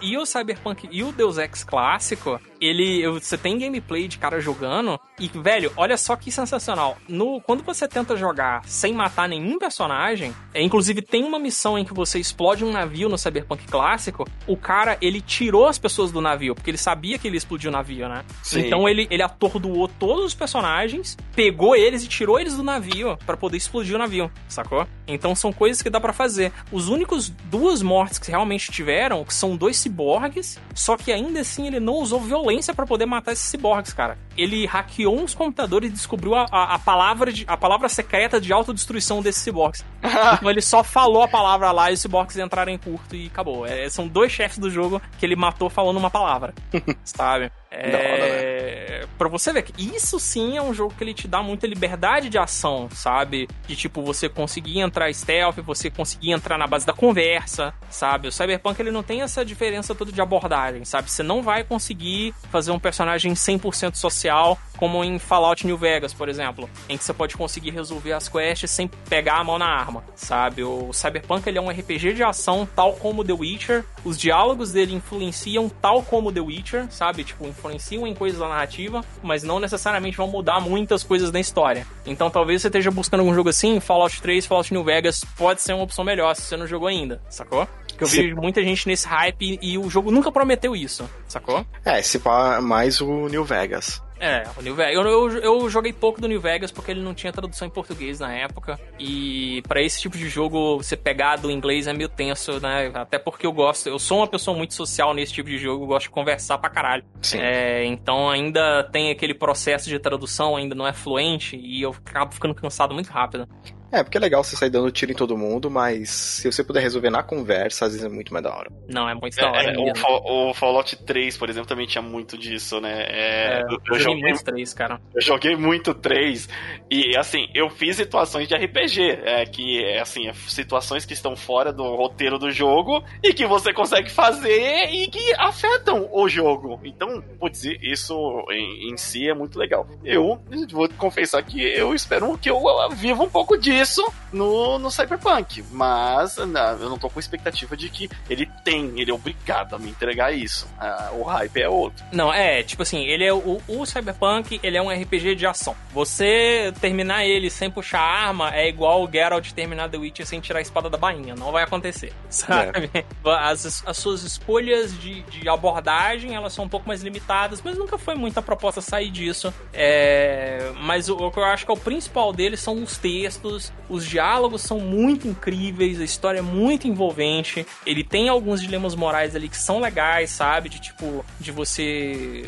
C: e o Cyberpunk e o Deus Ex clássico, ele. Você tem gameplay de cara jogando. E, velho, olha só que sensacional. No, quando você tenta jogar sem matar nenhum personagem, é, inclusive tem uma missão em que você explode um navio no Cyberpunk clássico. O cara, ele tirou as pessoas do navio, porque ele sabia que ele explodiu o navio, né? Sim. Então ele, ele atordoou todos os personagens, pegou eles e tirou eles do navio para poder explodir o navio, sacou? Então são coisas que dá para fazer. Os únicos duas mortes que realmente tiveram são dois ciborgues, só que ainda assim ele não usou violência para poder matar esses ciborgues, cara. Ele hackeou uns computadores e descobriu a, a, a, palavra de, a palavra secreta de autodestruição desses ciborgues. então ele só falou a palavra lá e os ciborgues entraram em curto e acabou. É, são dois chefes do jogo que ele matou falando uma palavra, sabe? É, né? Pra você ver que isso sim é um jogo que ele te dá muita liberdade de ação, sabe? De tipo, você conseguir entrar stealth, você conseguir entrar na base da conversa, sabe? O Cyberpunk ele não tem essa diferença toda de abordagem, sabe? Você não vai conseguir fazer um personagem 100% social como em Fallout New Vegas, por exemplo, em que você pode conseguir resolver as quests sem pegar a mão na arma, sabe? O Cyberpunk ele é um RPG de ação tal como The Witcher, os diálogos dele influenciam tal como The Witcher, sabe? Tipo, influenciam em coisas da narrativa, mas não necessariamente vão mudar muitas coisas da história. Então talvez você esteja buscando algum jogo assim, Fallout 3, Fallout New Vegas pode ser uma opção melhor se você não jogou ainda, sacou? Que eu vi vejo muita gente nesse hype e o jogo nunca prometeu isso, sacou?
B: É, se pá mais o New Vegas.
C: É, o New Vegas. Eu, eu, eu, joguei pouco do New Vegas porque ele não tinha tradução em português na época. E para esse tipo de jogo, você pegar do inglês é meio tenso, né? Até porque eu gosto. Eu sou uma pessoa muito social nesse tipo de jogo, eu gosto de conversar pra caralho. Sim. É, então ainda tem aquele processo de tradução, ainda não é fluente, e eu acabo ficando cansado muito rápido.
B: É, porque é legal você sair dando tiro em todo mundo, mas se você puder resolver na conversa, às vezes é muito mais da hora.
C: Não, é muito da hora. É,
A: o, o, Fallout 3, por exemplo, também tinha muito disso, né?
C: É, é, eu, eu joguei muito 3, cara.
A: Eu joguei muito 3. E, assim, eu fiz situações de RPG, é, que, é, assim, é situações que estão fora do roteiro do jogo e que você consegue fazer e que afetam o jogo. Então, putz, isso em, em si é muito legal. Eu vou confessar que eu espero que eu viva um pouco disso isso no, no Cyberpunk. Mas não, eu não tô com expectativa de que ele tem, ele é obrigado a me entregar isso. Ah, o hype é outro.
C: Não, é, tipo assim, ele é o, o Cyberpunk, ele é um RPG de ação. Você terminar ele sem puxar arma é igual o Geralt terminar The Witcher sem tirar a espada da bainha. Não vai acontecer, sabe? É. As, as suas escolhas de, de abordagem, elas são um pouco mais limitadas, mas nunca foi muita proposta sair disso. É, mas o, o que eu acho que é o principal deles são os textos, os diálogos são muito incríveis, a história é muito envolvente. Ele tem alguns dilemas morais ali que são legais, sabe? De tipo, de você.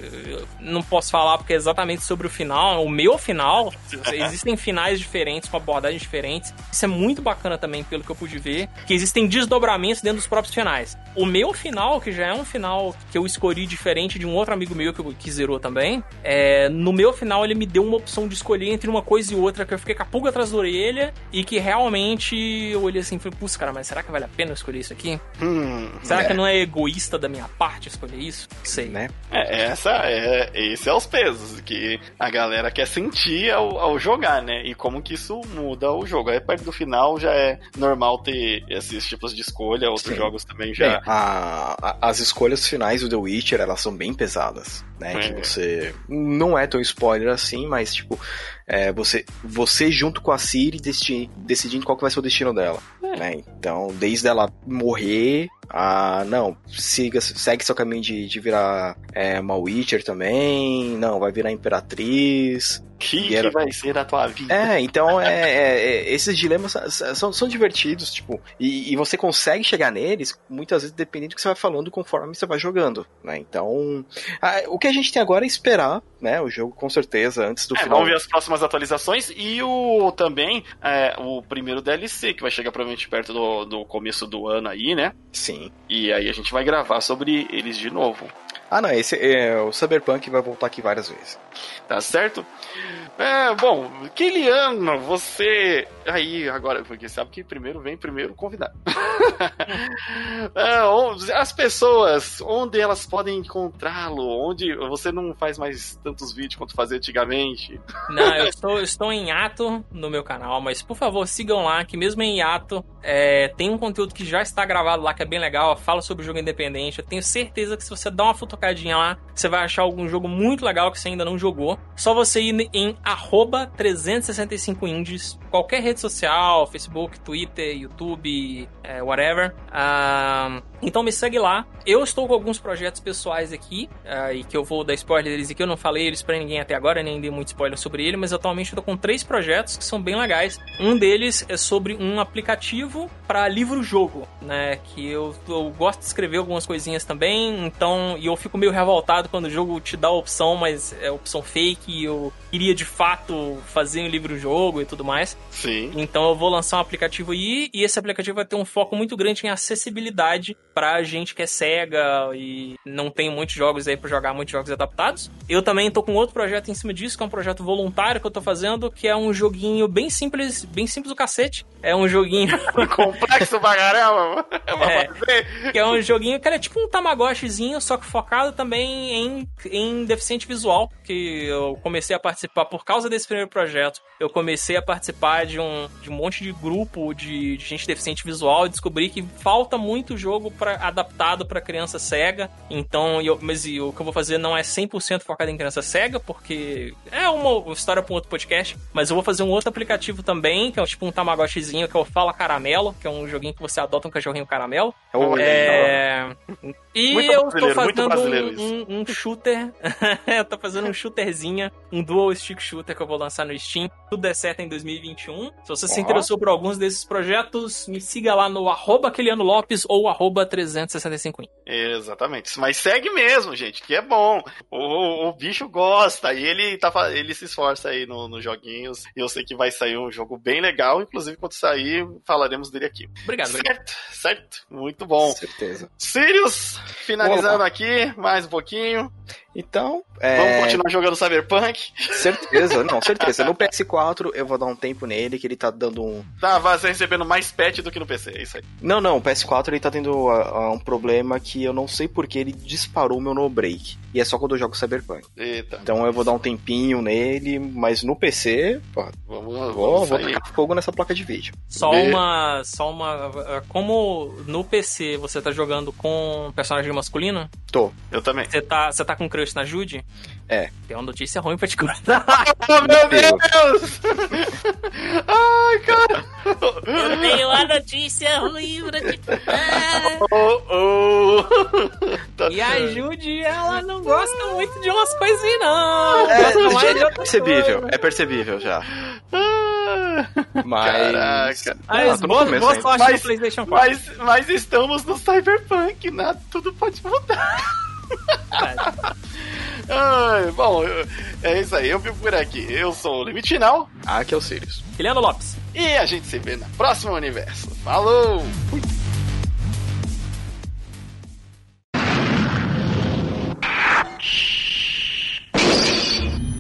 C: Não posso falar porque é exatamente sobre o final. O meu final, existem finais diferentes, com abordagens diferentes. Isso é muito bacana também, pelo que eu pude ver. Que existem desdobramentos dentro dos próprios finais. O meu final, que já é um final que eu escolhi diferente de um outro amigo meu que, que zerou também, é, no meu final ele me deu uma opção de escolher entre uma coisa e outra, que eu fiquei com a pulga atrás da orelha e que realmente eu olhei assim e falei, putz, cara, mas será que vale a pena escolher isso aqui? Hum, será é. que não é egoísta da minha parte escolher isso? Não sei.
A: Né? É, essa é, esse é os pesos que a galera quer sentir ao, ao jogar, né? E como que isso muda o jogo. Aí perto do final já é normal ter esses tipos de escolha, outros Sim. jogos também já. Bem,
B: a, a, as escolhas finais do The Witcher, elas são bem pesadas, né? É. Que você. Não é tão spoiler assim, mas tipo, é, você, você junto com a Siri decidindo qual que vai ser o destino dela. É. Né? Então, desde ela morrer ah, não, siga, segue seu caminho de, de virar é, uma Witcher também, não, vai virar Imperatriz.
A: Que, era... que vai ser a tua vida?
B: É, então é, é, é, esses dilemas são, são divertidos, tipo, e, e, você consegue chegar neles, muitas vezes dependendo do que você vai falando conforme você vai jogando, né? Então, a, o que a gente tem agora é esperar, né, o jogo com certeza, antes do
A: é,
B: final.
A: Vamos ver as próximas atualizações e o também é, o primeiro DLC, que vai chegar provavelmente perto do, do começo do ano aí, né?
B: Sim.
A: E aí a gente vai gravar sobre eles de novo.
B: Ah, não, esse é o Cyberpunk vai voltar aqui várias vezes.
A: Tá certo? É, bom, Kiliano, você. Aí, agora, porque sabe que primeiro vem primeiro convidado. é, as pessoas, onde elas podem encontrá-lo? Onde você não faz mais tantos vídeos quanto fazia antigamente?
C: Não, eu estou, estou em ato no meu canal, mas por favor, sigam lá, que mesmo em ato, é, tem um conteúdo que já está gravado lá, que é bem legal, fala sobre o jogo independente. Eu tenho certeza que se você dá uma fotocadinha lá, você vai achar algum jogo muito legal que você ainda não jogou. Só você ir em arroba 365indies, qualquer rede social, Facebook, Twitter, YouTube, é, whatever. Uh, então me segue lá. Eu estou com alguns projetos pessoais aqui, uh, e que eu vou dar spoiler deles e que eu não falei eles pra ninguém até agora, nem dei muito spoiler sobre ele, mas atualmente eu tô com três projetos que são bem legais. Um deles é sobre um aplicativo aplicativo para livro-jogo, né? Que eu, eu gosto de escrever algumas coisinhas também, então. E eu fico meio revoltado quando o jogo te dá a opção, mas é opção fake e eu queria de fato fazer um livro-jogo e tudo mais.
A: Sim.
C: Então eu vou lançar um aplicativo aí e esse aplicativo vai ter um foco muito grande em acessibilidade pra gente que é cega e não tem muitos jogos aí para jogar, muitos jogos adaptados. Eu também tô com outro projeto em cima disso, que é um projeto voluntário que eu tô fazendo, que é um joguinho bem simples, bem simples do cacete. É um joguinho
A: Complexo pra caramba.
C: É, que é um joguinho que é tipo um Tamagotchizinho, só que focado também em, em deficiente visual, que eu comecei a participar por causa desse primeiro projeto. Eu comecei a participar de um, de um monte de grupo de, de gente deficiente visual e descobri que falta muito jogo pra, adaptado para criança cega. Então, eu, mas o que eu vou fazer não é 100% focado em criança cega, porque é uma história para um outro podcast, mas eu vou fazer um outro aplicativo também, que é tipo um Tamagotchizinho, que é o Fala Caramelo, que é um joguinho que você adota um cachorrinho caramelo.
A: Oh,
C: É... E
A: Muito
C: eu tô fazendo
A: brasileiro
C: um,
A: isso.
C: um, um shooter. eu tô fazendo um shooterzinha, um dual stick shooter que eu vou lançar no Steam. Tudo der certo em 2021. Se você se
B: Ó.
C: interessou por alguns desses projetos, me siga lá no arroba Kiliano Lopes ou arroba 365.
A: Exatamente. Mas segue mesmo, gente, que é bom. O, o, o bicho gosta e ele, tá, ele se esforça aí no- nos joguinhos. E eu sei que vai sair um jogo bem legal. Inclusive, quando sair, falaremos dele aqui.
C: Obrigado, obrigado.
A: Certo, certo. Muito bom.
B: Com certeza.
A: Sirius, finalizando
B: Olá.
A: aqui, mais um pouquinho.
B: Então, é,
A: Vamos continuar jogando Cyberpunk.
B: certeza, não, certeza. No PS4 eu vou dar um tempo nele, que ele tá dando um.
A: Tá, vai ser recebendo mais patch do que no PC, é isso aí.
B: Não, não, o PS4 ele tá tendo ah, ah, um problema que eu não sei porque ele disparou meu no break. E é só quando eu jogo Cyberpunk.
A: Eita,
B: Então eu vou dar um tempinho nele, mas no PC, pô,
A: vamos,
B: vou,
A: vamos
B: vou
A: sair.
B: tacar fogo nessa placa de vídeo.
C: Só
A: Be-
C: uma. Só uma. Como no PC você tá jogando com personagem masculino,
B: Tô.
A: Eu também.
C: você tá, você tá com crush na Jude?
B: É.
C: Tem uma notícia ruim pra te contar.
A: Oh, meu
B: Deus.
A: Deus! Ai, cara!
C: Eu tenho uma notícia ruim pra te contar.
A: Oh, oh. Tá
C: E a. Jude, ela não gosta muito de umas coisinhas, não.
B: É,
C: de
B: é percebível,
C: coisa.
B: é percebível já.
A: Ah,
B: Mas.
A: Caraca.
C: Mas
B: Ah,
C: boa, boa sorte
A: Mas-
C: PlayStation 4.
A: Mas, mas estamos no Cyberpunk, nada, tudo pode mudar. Ai, bom, é isso aí. Eu fico por aqui. Eu sou o Limite Final.
B: Aqui é o Sirius.
C: Guilherme Lopes.
A: E a gente se vê na próxima universo. Falou!
B: Fui. Shh.